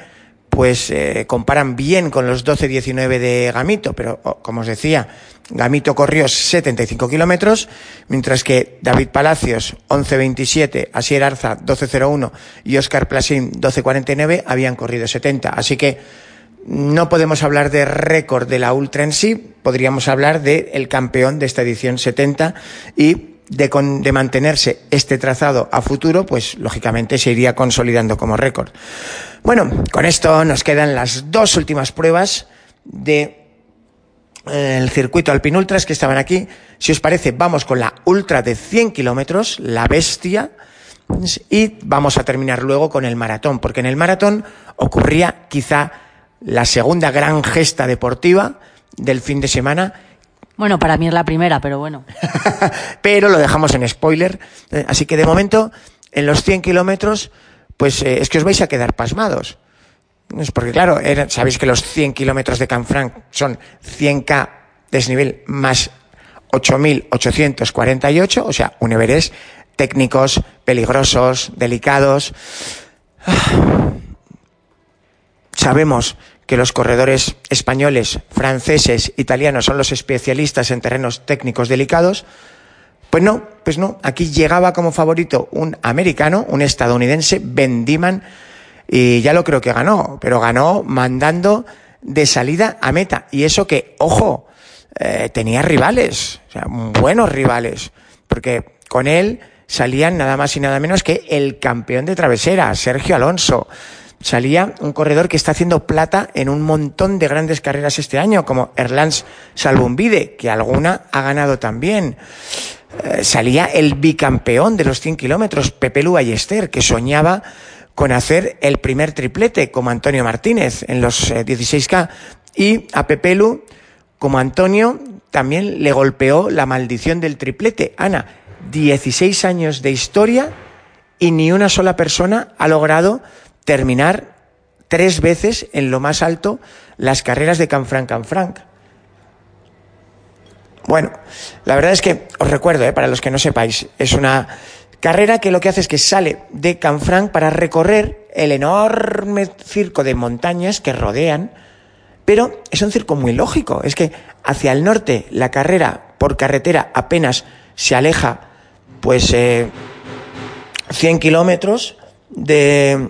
pues eh, comparan bien con los 12-19 de Gamito, pero como os decía, Gamito corrió 75 kilómetros, mientras que David Palacios 11-27, Asier Arza 12-01 y Oscar Plasín 12-49 habían corrido 70. Así que no podemos hablar de récord de la Ultra en sí, podríamos hablar del el campeón de esta edición 70 y de, con, de mantenerse este trazado a futuro, pues lógicamente se iría consolidando como récord. Bueno, con esto nos quedan las dos últimas pruebas de eh, el circuito Alpin Ultras que estaban aquí. Si os parece, vamos con la Ultra de 100 kilómetros, la bestia, y vamos a terminar luego con el maratón, porque en el maratón ocurría quizá la segunda gran gesta deportiva del fin de semana bueno, para mí es la primera, pero bueno. pero lo dejamos en spoiler. Eh, así que de momento, en los 100 kilómetros, pues eh, es que os vais a quedar pasmados. Es porque claro, sabéis que los 100 kilómetros de Canfranc son 100k desnivel más 8.848, o sea, un técnicos, peligrosos, delicados. Sabemos que los corredores españoles, franceses, italianos son los especialistas en terrenos técnicos delicados, pues no, pues no, aquí llegaba como favorito un americano, un estadounidense, Ben Diman, y ya lo creo que ganó, pero ganó mandando de salida a meta. Y eso que, ojo, eh, tenía rivales, o sea, buenos rivales, porque con él salían nada más y nada menos que el campeón de travesera, Sergio Alonso, salía un corredor que está haciendo plata en un montón de grandes carreras este año, como Erlans Salbumbide, que alguna ha ganado también. Eh, salía el bicampeón de los 100 kilómetros, Pepe Lu Ayester, que soñaba con hacer el primer triplete, como Antonio Martínez, en los 16K. Eh, y a Pepe Lu, como Antonio, también le golpeó la maldición del triplete. Ana, 16 años de historia y ni una sola persona ha logrado terminar tres veces en lo más alto las carreras de Canfranc Canfranc. Bueno, la verdad es que os recuerdo, eh, para los que no sepáis, es una carrera que lo que hace es que sale de Canfranc para recorrer el enorme circo de montañas que rodean, pero es un circo muy lógico, es que hacia el norte la carrera por carretera apenas se aleja pues eh, 100 kilómetros de,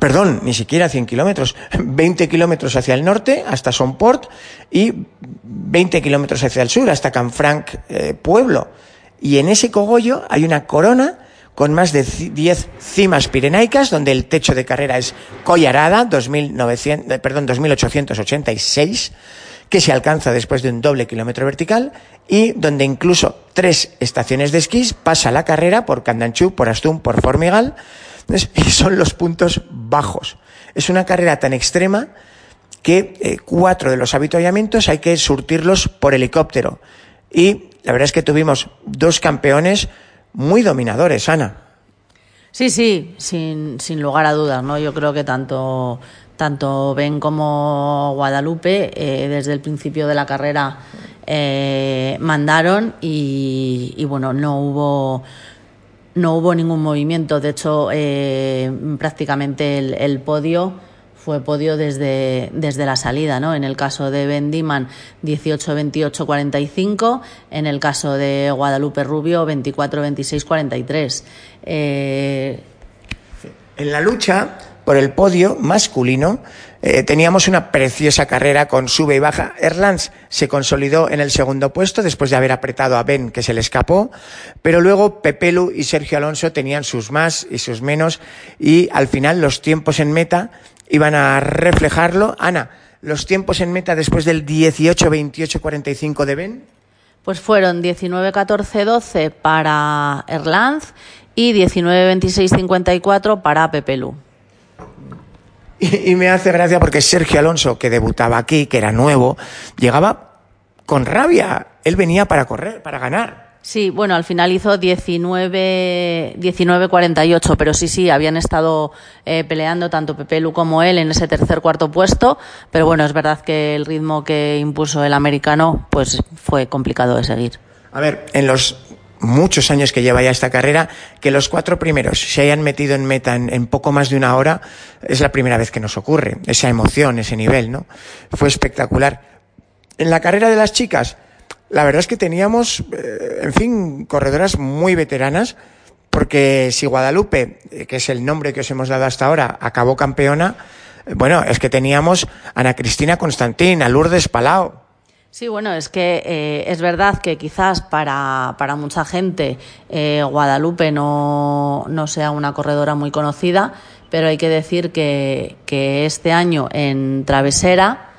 perdón, ni siquiera 100 kilómetros, 20 kilómetros hacia el norte hasta Sonport y 20 kilómetros hacia el sur hasta Canfranc eh, Pueblo. Y en ese cogollo hay una corona con más de 10 cimas pirenaicas, donde el techo de carrera es Collarada, 2900, eh, perdón, 2886, que se alcanza después de un doble kilómetro vertical, y donde incluso tres estaciones de esquís pasa la carrera por Candanchú, por Astum, por Formigal, y son los puntos bajos. Es una carrera tan extrema que eh, cuatro de los avituallamientos hay que surtirlos por helicóptero. Y la verdad es que tuvimos dos campeones muy dominadores, Ana. Sí, sí, sin, sin lugar a dudas, ¿no? Yo creo que tanto, tanto Ben como Guadalupe, eh, desde el principio de la carrera, eh, mandaron y, y, bueno, no hubo no hubo ningún movimiento. De hecho, eh, prácticamente el, podio fue podio desde, desde la salida, ¿no? En el caso de Ben Diman, 18-28-45. En el caso de Guadalupe Rubio, 24-26-43. Eh, En la lucha por el podio masculino eh, teníamos una preciosa carrera con sube y baja. Erlands se consolidó en el segundo puesto después de haber apretado a Ben, que se le escapó, pero luego Pepelu y Sergio Alonso tenían sus más y sus menos y al final los tiempos en meta iban a reflejarlo. Ana, los tiempos en meta después del 18-28-45 de Ben. Pues fueron 19-14-12 para Erlanz y 19-26-54 para Pepelu. Y, y, me hace gracia porque Sergio Alonso, que debutaba aquí, que era nuevo, llegaba con rabia. Él venía para correr, para ganar. Sí, bueno, al final hizo 19-48, pero sí, sí, habían estado eh, peleando tanto Pepe Lu como él en ese tercer cuarto puesto, pero bueno, es verdad que el ritmo que impuso el americano pues fue complicado de seguir. A ver, en los muchos años que lleva ya esta carrera, que los cuatro primeros se hayan metido en meta en, poco más de una hora, es la primera vez que nos ocurre. Esa emoción, ese nivel, ¿no? Fue espectacular. En la carrera de las chicas, la verdad es que teníamos, eh, en fin, corredoras muy veteranas, porque si Guadalupe, eh, que es el nombre que os hemos dado hasta ahora, acabó campeona, eh, bueno, es que teníamos Ana Cristina Constantín, a Lourdes Palau, Sí, bueno, es que eh, es verdad que quizás para, para mucha gente eh, Guadalupe no, no, sea una corredora muy conocida, pero hay que decir que, que este año en Travesera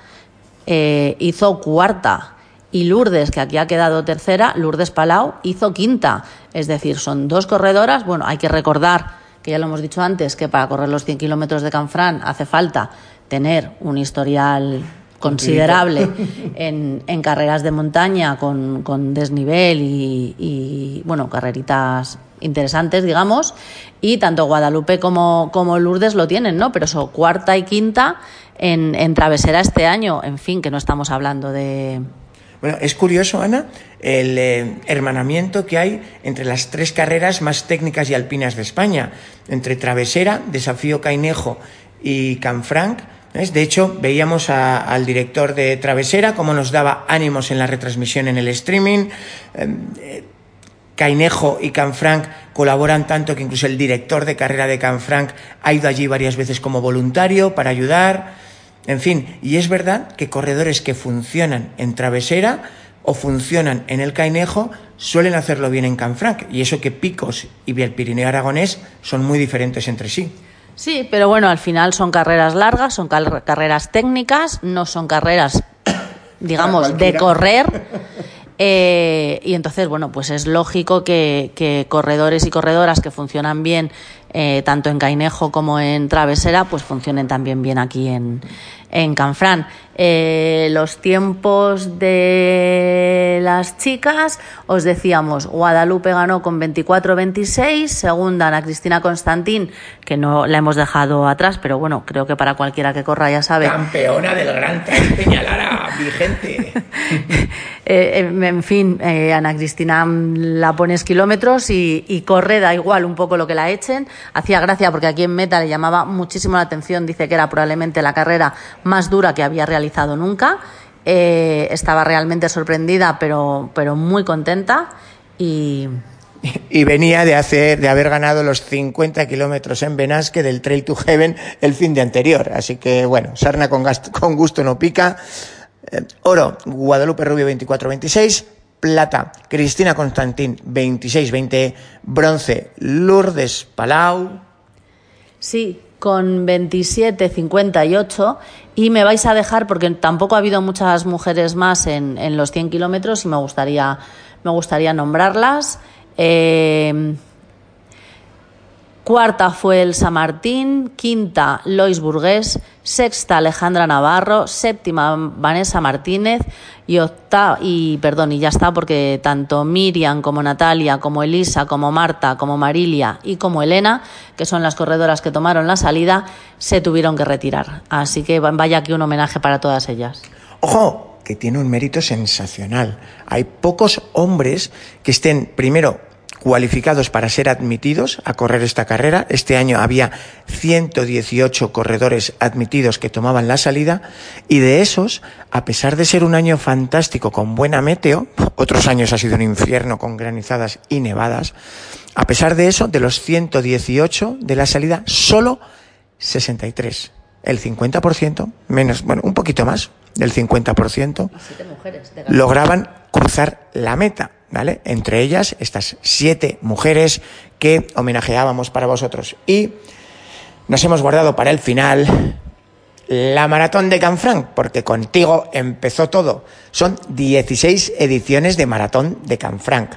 eh, hizo cuarta y Lourdes, que aquí ha quedado tercera, Lourdes Palau hizo quinta. Es decir, son dos corredoras. Bueno, hay que recordar, que ya lo hemos dicho antes, que para correr los 100 kilómetros de Canfrán hace falta tener un historial considerable en, en, carreras de montaña con, con desnivel y, y, bueno, carreritas interesantes, digamos, y tanto Guadalupe como, como Lourdes lo tienen, ¿no? Pero eso, cuarta y quinta en, en travesera este año, en fin, que no estamos hablando de, bueno, es curioso, Ana, el eh, hermanamiento que hay entre las tres carreras más técnicas y alpinas de España, entre Travesera, Desafío Cainejo y Canfranc. De hecho, veíamos a, al director de Travesera cómo nos daba ánimos en la retransmisión en el streaming. Eh, Cainejo y Canfranc colaboran tanto que incluso el director de carrera de Canfranc ha ido allí varias veces como voluntario para ayudar. En fin, y es verdad que corredores que funcionan en travesera o funcionan en el Cainejo suelen hacerlo bien en Canfranc, y eso que Picos y Pirineo Aragonés son muy diferentes entre sí. Sí, pero bueno, al final son carreras largas, son car carreras técnicas, no son carreras, digamos, de correr. Eh, y entonces, bueno, pues es lógico que, que corredores y corredoras que funcionan bien eh, tanto en Cainejo como en Travesera, pues funcionen también bien aquí en, en Canfrán. Eh, los tiempos de las chicas, os decíamos, Guadalupe ganó con 24-26, segunda Ana Cristina Constantín, que no la hemos dejado atrás, pero bueno, creo que para cualquiera que corra ya sabe. Campeona del Gran Peñalara, vigente. eh, en fin, eh, Ana Cristina la pones kilómetros y, y corre, da igual un poco lo que la echen. Hacía gracia porque aquí en Meta le llamaba muchísimo la atención, dice que era probablemente la carrera más dura que había realizado nunca. Eh, estaba realmente sorprendida, pero, pero muy contenta y, y venía de hacer de haber ganado los 50 kilómetros en Benasque del Trail to Heaven el fin de anterior. Así que bueno, sarna con, gasto, con gusto no pica. Eh, oro, Guadalupe Rubio 24-26. Plata, Cristina Constantín 26-20. Bronce, Lourdes Palau. Sí, con 27,58 y me vais a dejar porque tampoco ha habido muchas mujeres más en, en los 100 kilómetros y me gustaría, me gustaría nombrarlas. Eh, cuarta fue Elsa Martín, quinta Lois Burgués, sexta Alejandra Navarro, séptima Vanessa Martínez y octava, y perdón, y ya está porque tanto Miriam como Natalia, como Elisa, como Marta, como Marilia y como Elena, que son las corredoras que tomaron la salida, se tuvieron que retirar. Así que vaya aquí un homenaje para todas ellas. Ojo, que tiene un mérito sensacional. Hay pocos hombres que estén primero cualificados para ser admitidos a correr esta carrera. Este año había 118 corredores admitidos que tomaban la salida y de esos, a pesar de ser un año fantástico con buena meteo, otros años ha sido un infierno con granizadas y nevadas, a pesar de eso, de los 118 de la salida, solo 63, el 50%, menos, bueno, un poquito más del 50%, lograban cruzar la meta, ¿vale? Entre ellas, estas siete mujeres que homenajeábamos para vosotros. Y nos hemos guardado para el final la maratón de Canfranc, porque contigo empezó todo. Son 16 ediciones de maratón de Canfranc.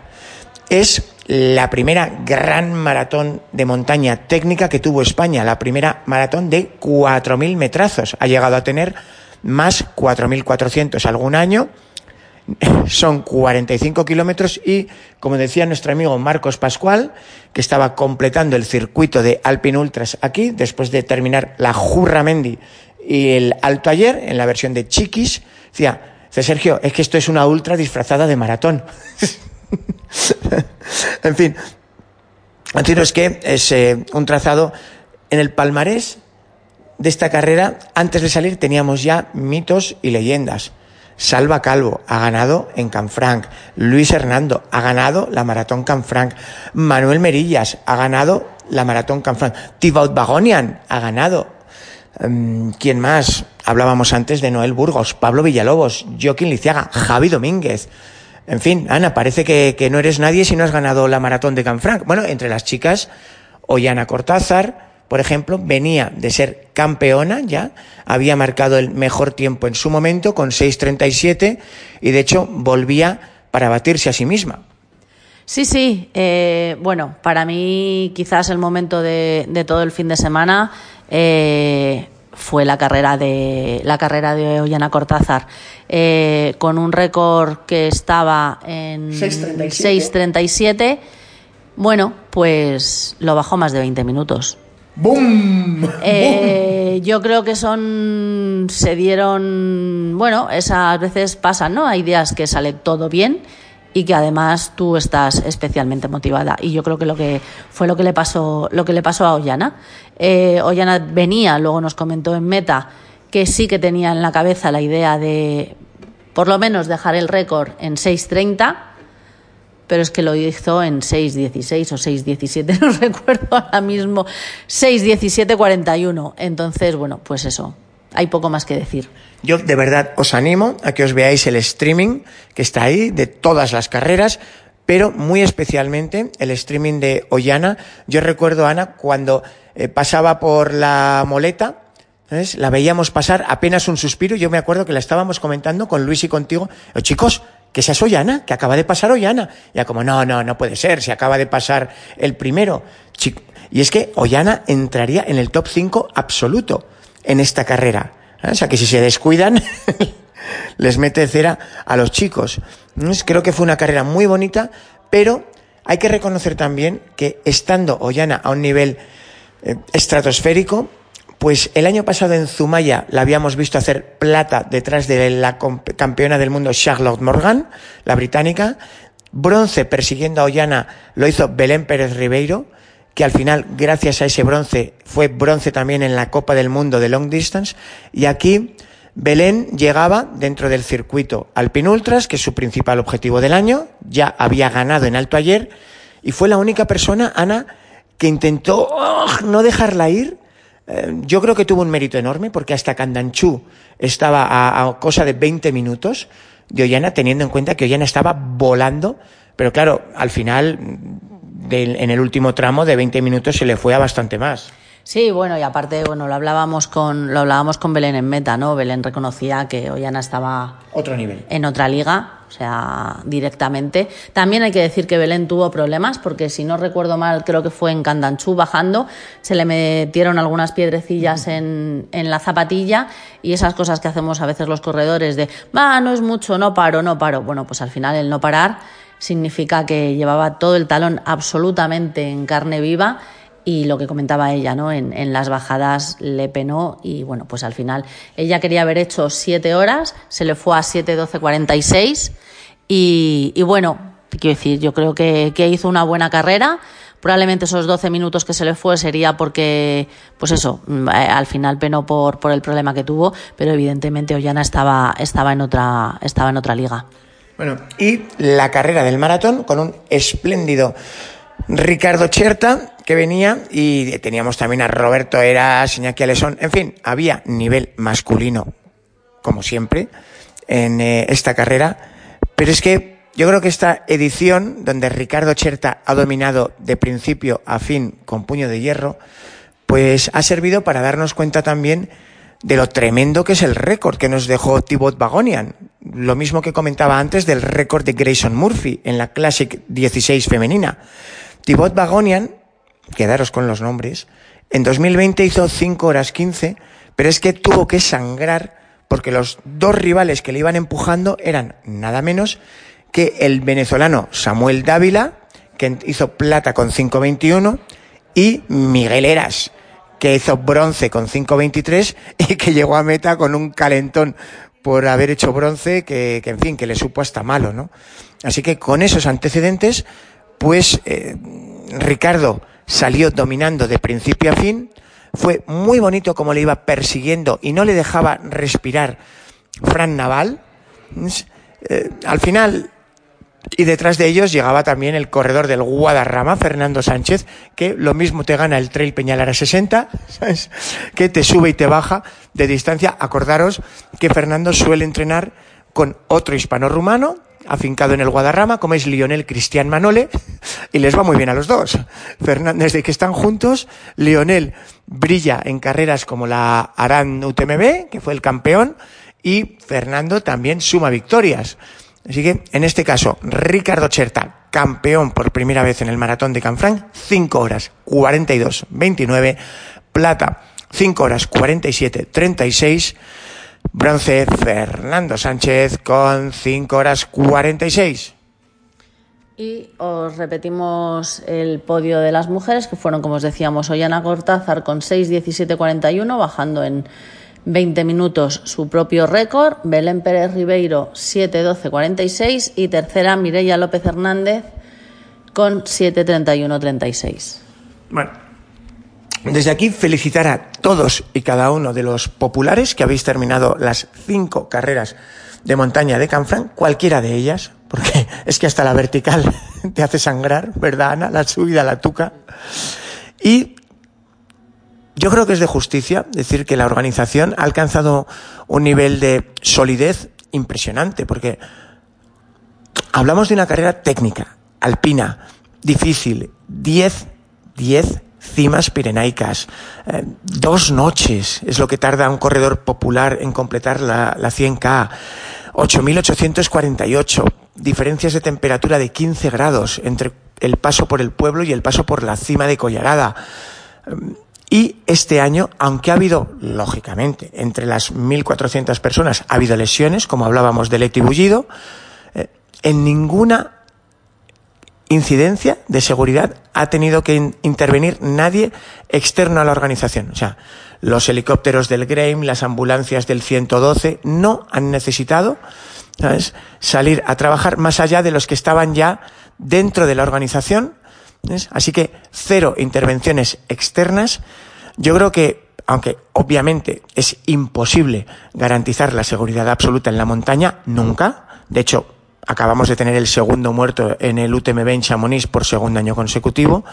Es la primera gran maratón de montaña técnica que tuvo España, la primera maratón de 4.000 metrazos. Ha llegado a tener más 4.400 algún año. Son 45 kilómetros y, como decía nuestro amigo Marcos Pascual, que estaba completando el circuito de Alpine Ultras aquí, después de terminar la Jurramendi y el Alto ayer, en la versión de Chiquis, decía, Sergio, es que esto es una ultra disfrazada de maratón. en fin, es que es eh, un trazado en el palmarés de esta carrera, antes de salir teníamos ya mitos y leyendas. Salva Calvo ha ganado en Canfranc. Luis Hernando ha ganado la maratón Canfranc. Manuel Merillas ha ganado la maratón Canfranc. Thibaut Bagonian ha ganado. Em, ¿Quién más? Hablábamos antes de Noel Burgos, Pablo Villalobos, Joaquín Liciaga, Javi Domínguez. En fin, Ana, parece que, que no eres nadie si no has ganado la maratón de Canfranc. Bueno, entre las chicas, Ollana Cortázar, por ejemplo, venía de ser campeona ya, había marcado el mejor tiempo en su momento con 6.37 y de hecho volvía para batirse a sí misma. Sí, sí. Eh, bueno, para mí quizás el momento de, todo el fin de semana eh, fue la carrera de la carrera de Ollana Cortázar eh, con un récord que estaba en 6.37. Bueno, pues lo bajó más de 20 minutos. ¡Bum! Eh, yo creo que son. Se dieron. Bueno, esas veces pasan, ¿no? Hay días que sale todo bien y que además tú estás especialmente motivada. Y yo creo que lo que fue lo que le pasó, lo que le pasó a Ollana. Eh, Ollana venía, luego nos comentó en meta, que sí que tenía en la cabeza la idea de por lo menos dejar el récord en 6.30 pero es que lo hizo en 6.16 o 6.17, no recuerdo ahora mismo, 6.17.41. Entonces, bueno, pues eso, hay poco más que decir. Yo de verdad os animo a que os veáis el streaming que está ahí de todas las carreras, pero muy especialmente el streaming de Ollana. Yo recuerdo, Ana, cuando eh, pasaba por la moleta, la veíamos pasar apenas un suspiro. Yo me acuerdo que la estábamos comentando con Luis y contigo. Chicos, que es Ollana, que acaba de pasar Ollana. Ya como, no, no, no puede ser, se acaba de pasar el primero. Y es que Ollana entraría en el top 5 absoluto en esta carrera. ¿eh? O sea que si se descuidan, les mete cera a los chicos. Creo que fue una carrera muy bonita, pero hay que reconocer también que estando Ollana a un nivel eh, estratosférico, pues el año pasado en Zumaya la habíamos visto hacer plata detrás de la campeona del mundo Charlotte Morgan, la británica. Bronce persiguiendo a Ollana lo hizo Belén Pérez Ribeiro, que al final, gracias a ese bronce, fue bronce también en la Copa del Mundo de Long Distance. Y aquí Belén llegaba dentro del circuito Alpine Ultras, que es su principal objetivo del año. Ya había ganado en alto ayer y fue la única persona, Ana, que intentó ¡oh!, no dejarla ir yo creo que tuvo un mérito enorme porque hasta Candanchú estaba a, cosa de 20 minutos de Ollana, teniendo en cuenta que Ollana estaba volando, pero claro, al final, en el último tramo de 20 minutos se le fue a bastante más. Sí, bueno, y aparte, bueno, lo hablábamos con, lo hablábamos con Belén en meta, ¿no? Belén reconocía que Ollana estaba otro nivel. en otra liga, o sea, directamente. También hay que decir que Belén tuvo problemas, porque si no recuerdo mal, creo que fue en Candanchú bajando, se le metieron algunas piedrecillas en, en la zapatilla y esas cosas que hacemos a veces los corredores de, va, no es mucho, no paro, no paro. Bueno, pues al final el no parar significa que llevaba todo el talón absolutamente en carne viva y lo que comentaba ella, ¿no? En, en, las bajadas le penó y bueno, pues al final ella quería haber hecho siete horas, se le fue a 7.12.46 y, y bueno, quiero decir, yo creo que, que hizo una buena carrera. Probablemente esos 12 minutos que se le fue sería porque, pues eso, mm, eh, al final penó por, por el problema que tuvo, pero evidentemente Ollana estaba, estaba, en, otra, estaba en otra liga. Bueno, y la carrera del maratón con un espléndido Ricardo Cherta que venía y teníamos también a Roberto Eras, Iñaki Alesón, en fin, había nivel masculino, como siempre, en eh, esta carrera, pero es que yo creo que esta edición, donde Ricardo Cherta ha dominado de principio a fin con puño de hierro, pues ha servido para darnos cuenta también de lo tremendo que es el récord que nos dejó Thibaut Bagonian. Lo mismo que comentaba antes del récord de Grayson Murphy en la Classic 16 femenina. Thibaut Bagonian, quedaros con los nombres, en 2020 hizo 5 horas 15, pero es que tuvo que sangrar porque los dos rivales que le iban empujando eran nada menos que el venezolano Samuel Dávila, que hizo plata con 5.21, y Miguel Eras, que hizo bronce con 5.23 y que llegó a meta con un calentón por haber hecho bronce que, que, en fin, que le supo hasta malo, ¿no? Así que con esos antecedentes, pues eh, Ricardo salió dominando de principio a fin, fue muy bonito como le iba persiguiendo y no le dejaba respirar Fran Naval. Eh, al final y detrás de ellos llegaba también el corredor del Guadarrama, Fernando Sánchez, que lo mismo te gana el Trail Peñalara 60, ¿sabes? que te sube y te baja de distancia. Acordaros que Fernando suele entrenar con otro hispano-rumano, afincado en el Guadarrama, como es Lionel Cristian Manole, y les va muy bien a los dos. Fernando, desde que están juntos, Lionel brilla en carreras como la Aran UTMB, que fue el campeón, y Fernando también suma victorias. Así que, en este caso, Ricardo Cherta, campeón por primera vez en el maratón de Canfranc, 5 horas 42, 29, plata, 5 horas 47, 36, bronce, Fernando Sánchez con 5 horas 46. Y os repetimos el podio de las mujeres, que fueron, como os decíamos, Ollana Cortázar con 6, 17, 41, bajando en 20 minutos su propio récord, Belén Pérez Ribeiro 7-12-46 y tercera Mireia López Hernández con 7-31-36. Bueno, desde aquí felicitar a todos y cada uno de los populares que habéis terminado las cinco carreras de montaña de Canfrán, cualquiera de ellas, porque es que hasta la vertical te hace sangrar, ¿verdad, Ana? La subida, la tuca. Y yo creo que es de justicia decir que la organización ha alcanzado un nivel de solidez impresionante, porque hablamos de una carrera técnica, alpina, difícil, 10, 10 cimas pirenaicas, eh, dos noches es lo que tarda un corredor popular en completar la, la 100K, 8.848, diferencias de temperatura de 15 grados entre el paso por el pueblo y el paso por la cima de Collarada. Y este año, aunque ha habido, lógicamente, entre las 1.400 personas, ha habido lesiones, como hablábamos del Leti Bullido, eh, en ninguna incidencia de seguridad ha tenido que in intervenir nadie externo a la organización. O sea, los helicópteros del GREIM, las ambulancias del 112, no han necesitado ¿sabes? salir a trabajar más allá de los que estaban ya dentro de la organización Así que cero intervenciones externas. Yo creo que, aunque obviamente es imposible garantizar la seguridad absoluta en la montaña, nunca. De hecho, acabamos de tener el segundo muerto en el UTMB en Chamonix por segundo año consecutivo.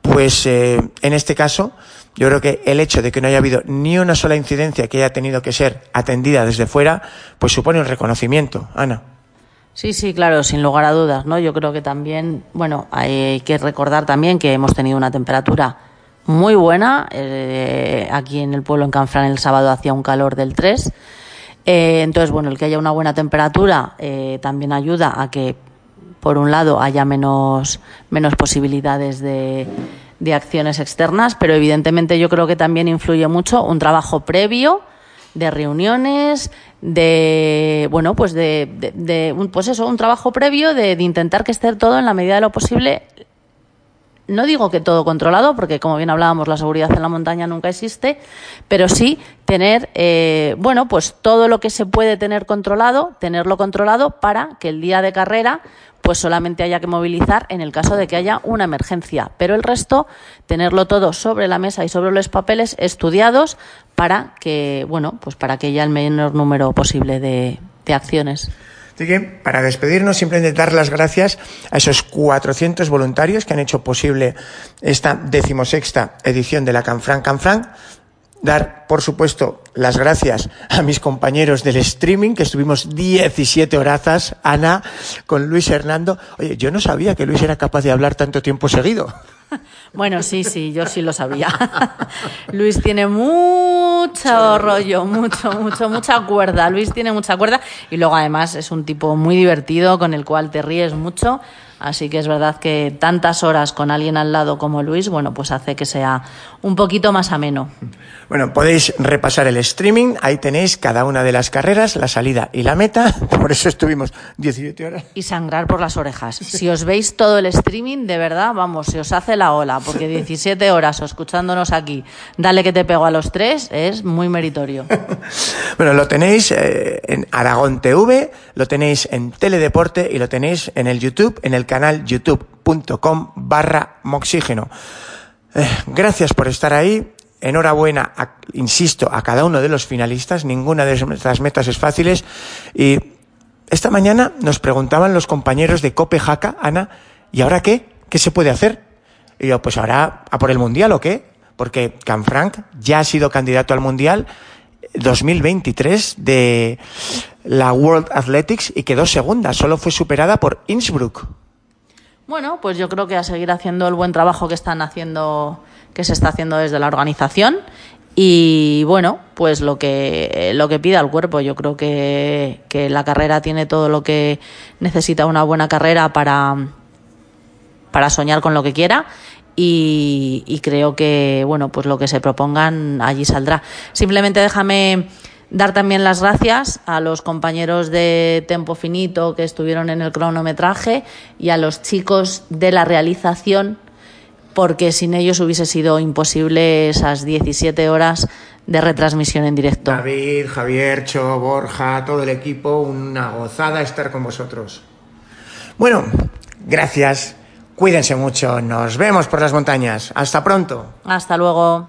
Pues eh, en este caso, yo creo que el hecho de que no haya habido ni una sola incidencia que haya tenido que ser atendida desde fuera, pues supone un reconocimiento. Ana. Sí, sí, claro, sin lugar a dudas, ¿no? Yo creo que también, bueno, hay que recordar también que hemos tenido una temperatura muy buena. Eh, aquí en el pueblo, en Canfrán, el sábado hacía un calor del 3. Eh, entonces, bueno, el que haya una buena temperatura eh, también ayuda a que, por un lado, haya menos, menos posibilidades de, de acciones externas, pero evidentemente yo creo que también influye mucho un trabajo previo de reuniones, de bueno, pues de, de, un, pues eso, un trabajo previo de, intentar que esté todo en la medida de lo posible. No digo que todo controlado, porque como bien hablábamos, la seguridad en la montaña nunca existe, pero sí tener, eh, bueno, pues todo lo que se puede tener controlado, tenerlo controlado para que el día de carrera pues solamente haya que movilizar en el caso de que haya una emergencia. Pero el resto, tenerlo todo sobre la mesa y sobre los papeles estudiados para que, bueno, pues para que haya el menor número posible de, de acciones. Así que, para despedirnos, simplemente dar las gracias a esos 400 voluntarios que han hecho posible esta decimosexta edición de la Canfran Canfran. Dar, por supuesto, las gracias a mis compañeros del streaming, que estuvimos 17 horazas, Ana, con Luis Hernando. Oye, yo no sabía que Luis era capaz de hablar tanto tiempo seguido. Bueno, sí, sí, yo sí lo sabía. Luis tiene mucho rollo, mucho, mucho, mucha cuerda. Luis tiene mucha cuerda y luego además es un tipo muy divertido con el cual te ríes mucho. Así que es verdad que tantas horas con alguien al lado como Luis, bueno, pues hace que sea un poquito más ameno. Bueno, podéis repasar el streaming, ahí tenéis cada una de las carreras, la salida y la meta, por eso estuvimos 17 horas. Y sangrar por las orejas. Si os veis todo el streaming, de verdad, vamos, se os hace la ola, porque 17 horas escuchándonos aquí, dale que te pego a los tres, es muy meritorio. bueno, lo tenéis eh, en Aragón TV, lo tenéis en Teledeporte y lo tenéis en el YouTube, en el canal youtube.com barra moxígeno. Eh, gracias por estar ahí. Enhorabuena, insisto, a cada uno de los finalistas. Ninguna de estas metas es fácil. Y esta mañana nos preguntaban los compañeros de Cope Ana, ¿y ahora qué? ¿Qué se puede hacer? Y yo, pues ahora, ¿a por el Mundial o qué? Porque Canfranc ya ha sido candidato al Mundial 2023 de la World Athletics y quedó segunda. Solo fue superada por Innsbruck. Bueno, pues yo creo que a seguir haciendo el buen trabajo que están haciendo, que se está haciendo desde la organización. Y bueno, pues lo que lo que pida el cuerpo. Yo creo que, que la carrera tiene todo lo que necesita una buena carrera para para soñar con lo que quiera. Y, y, creo que bueno pues lo que se propongan allí saldrá. Simplemente déjame Dar también las gracias a los compañeros de Tempo Finito que estuvieron en el cronometraje y a los chicos de la realización, porque sin ellos hubiese sido imposible esas 17 horas de retransmisión en directo. David, Javier, Cho, Borja, todo el equipo, una gozada estar con vosotros. Bueno, gracias. Cuídense mucho. Nos vemos por las montañas. Hasta pronto. Hasta luego.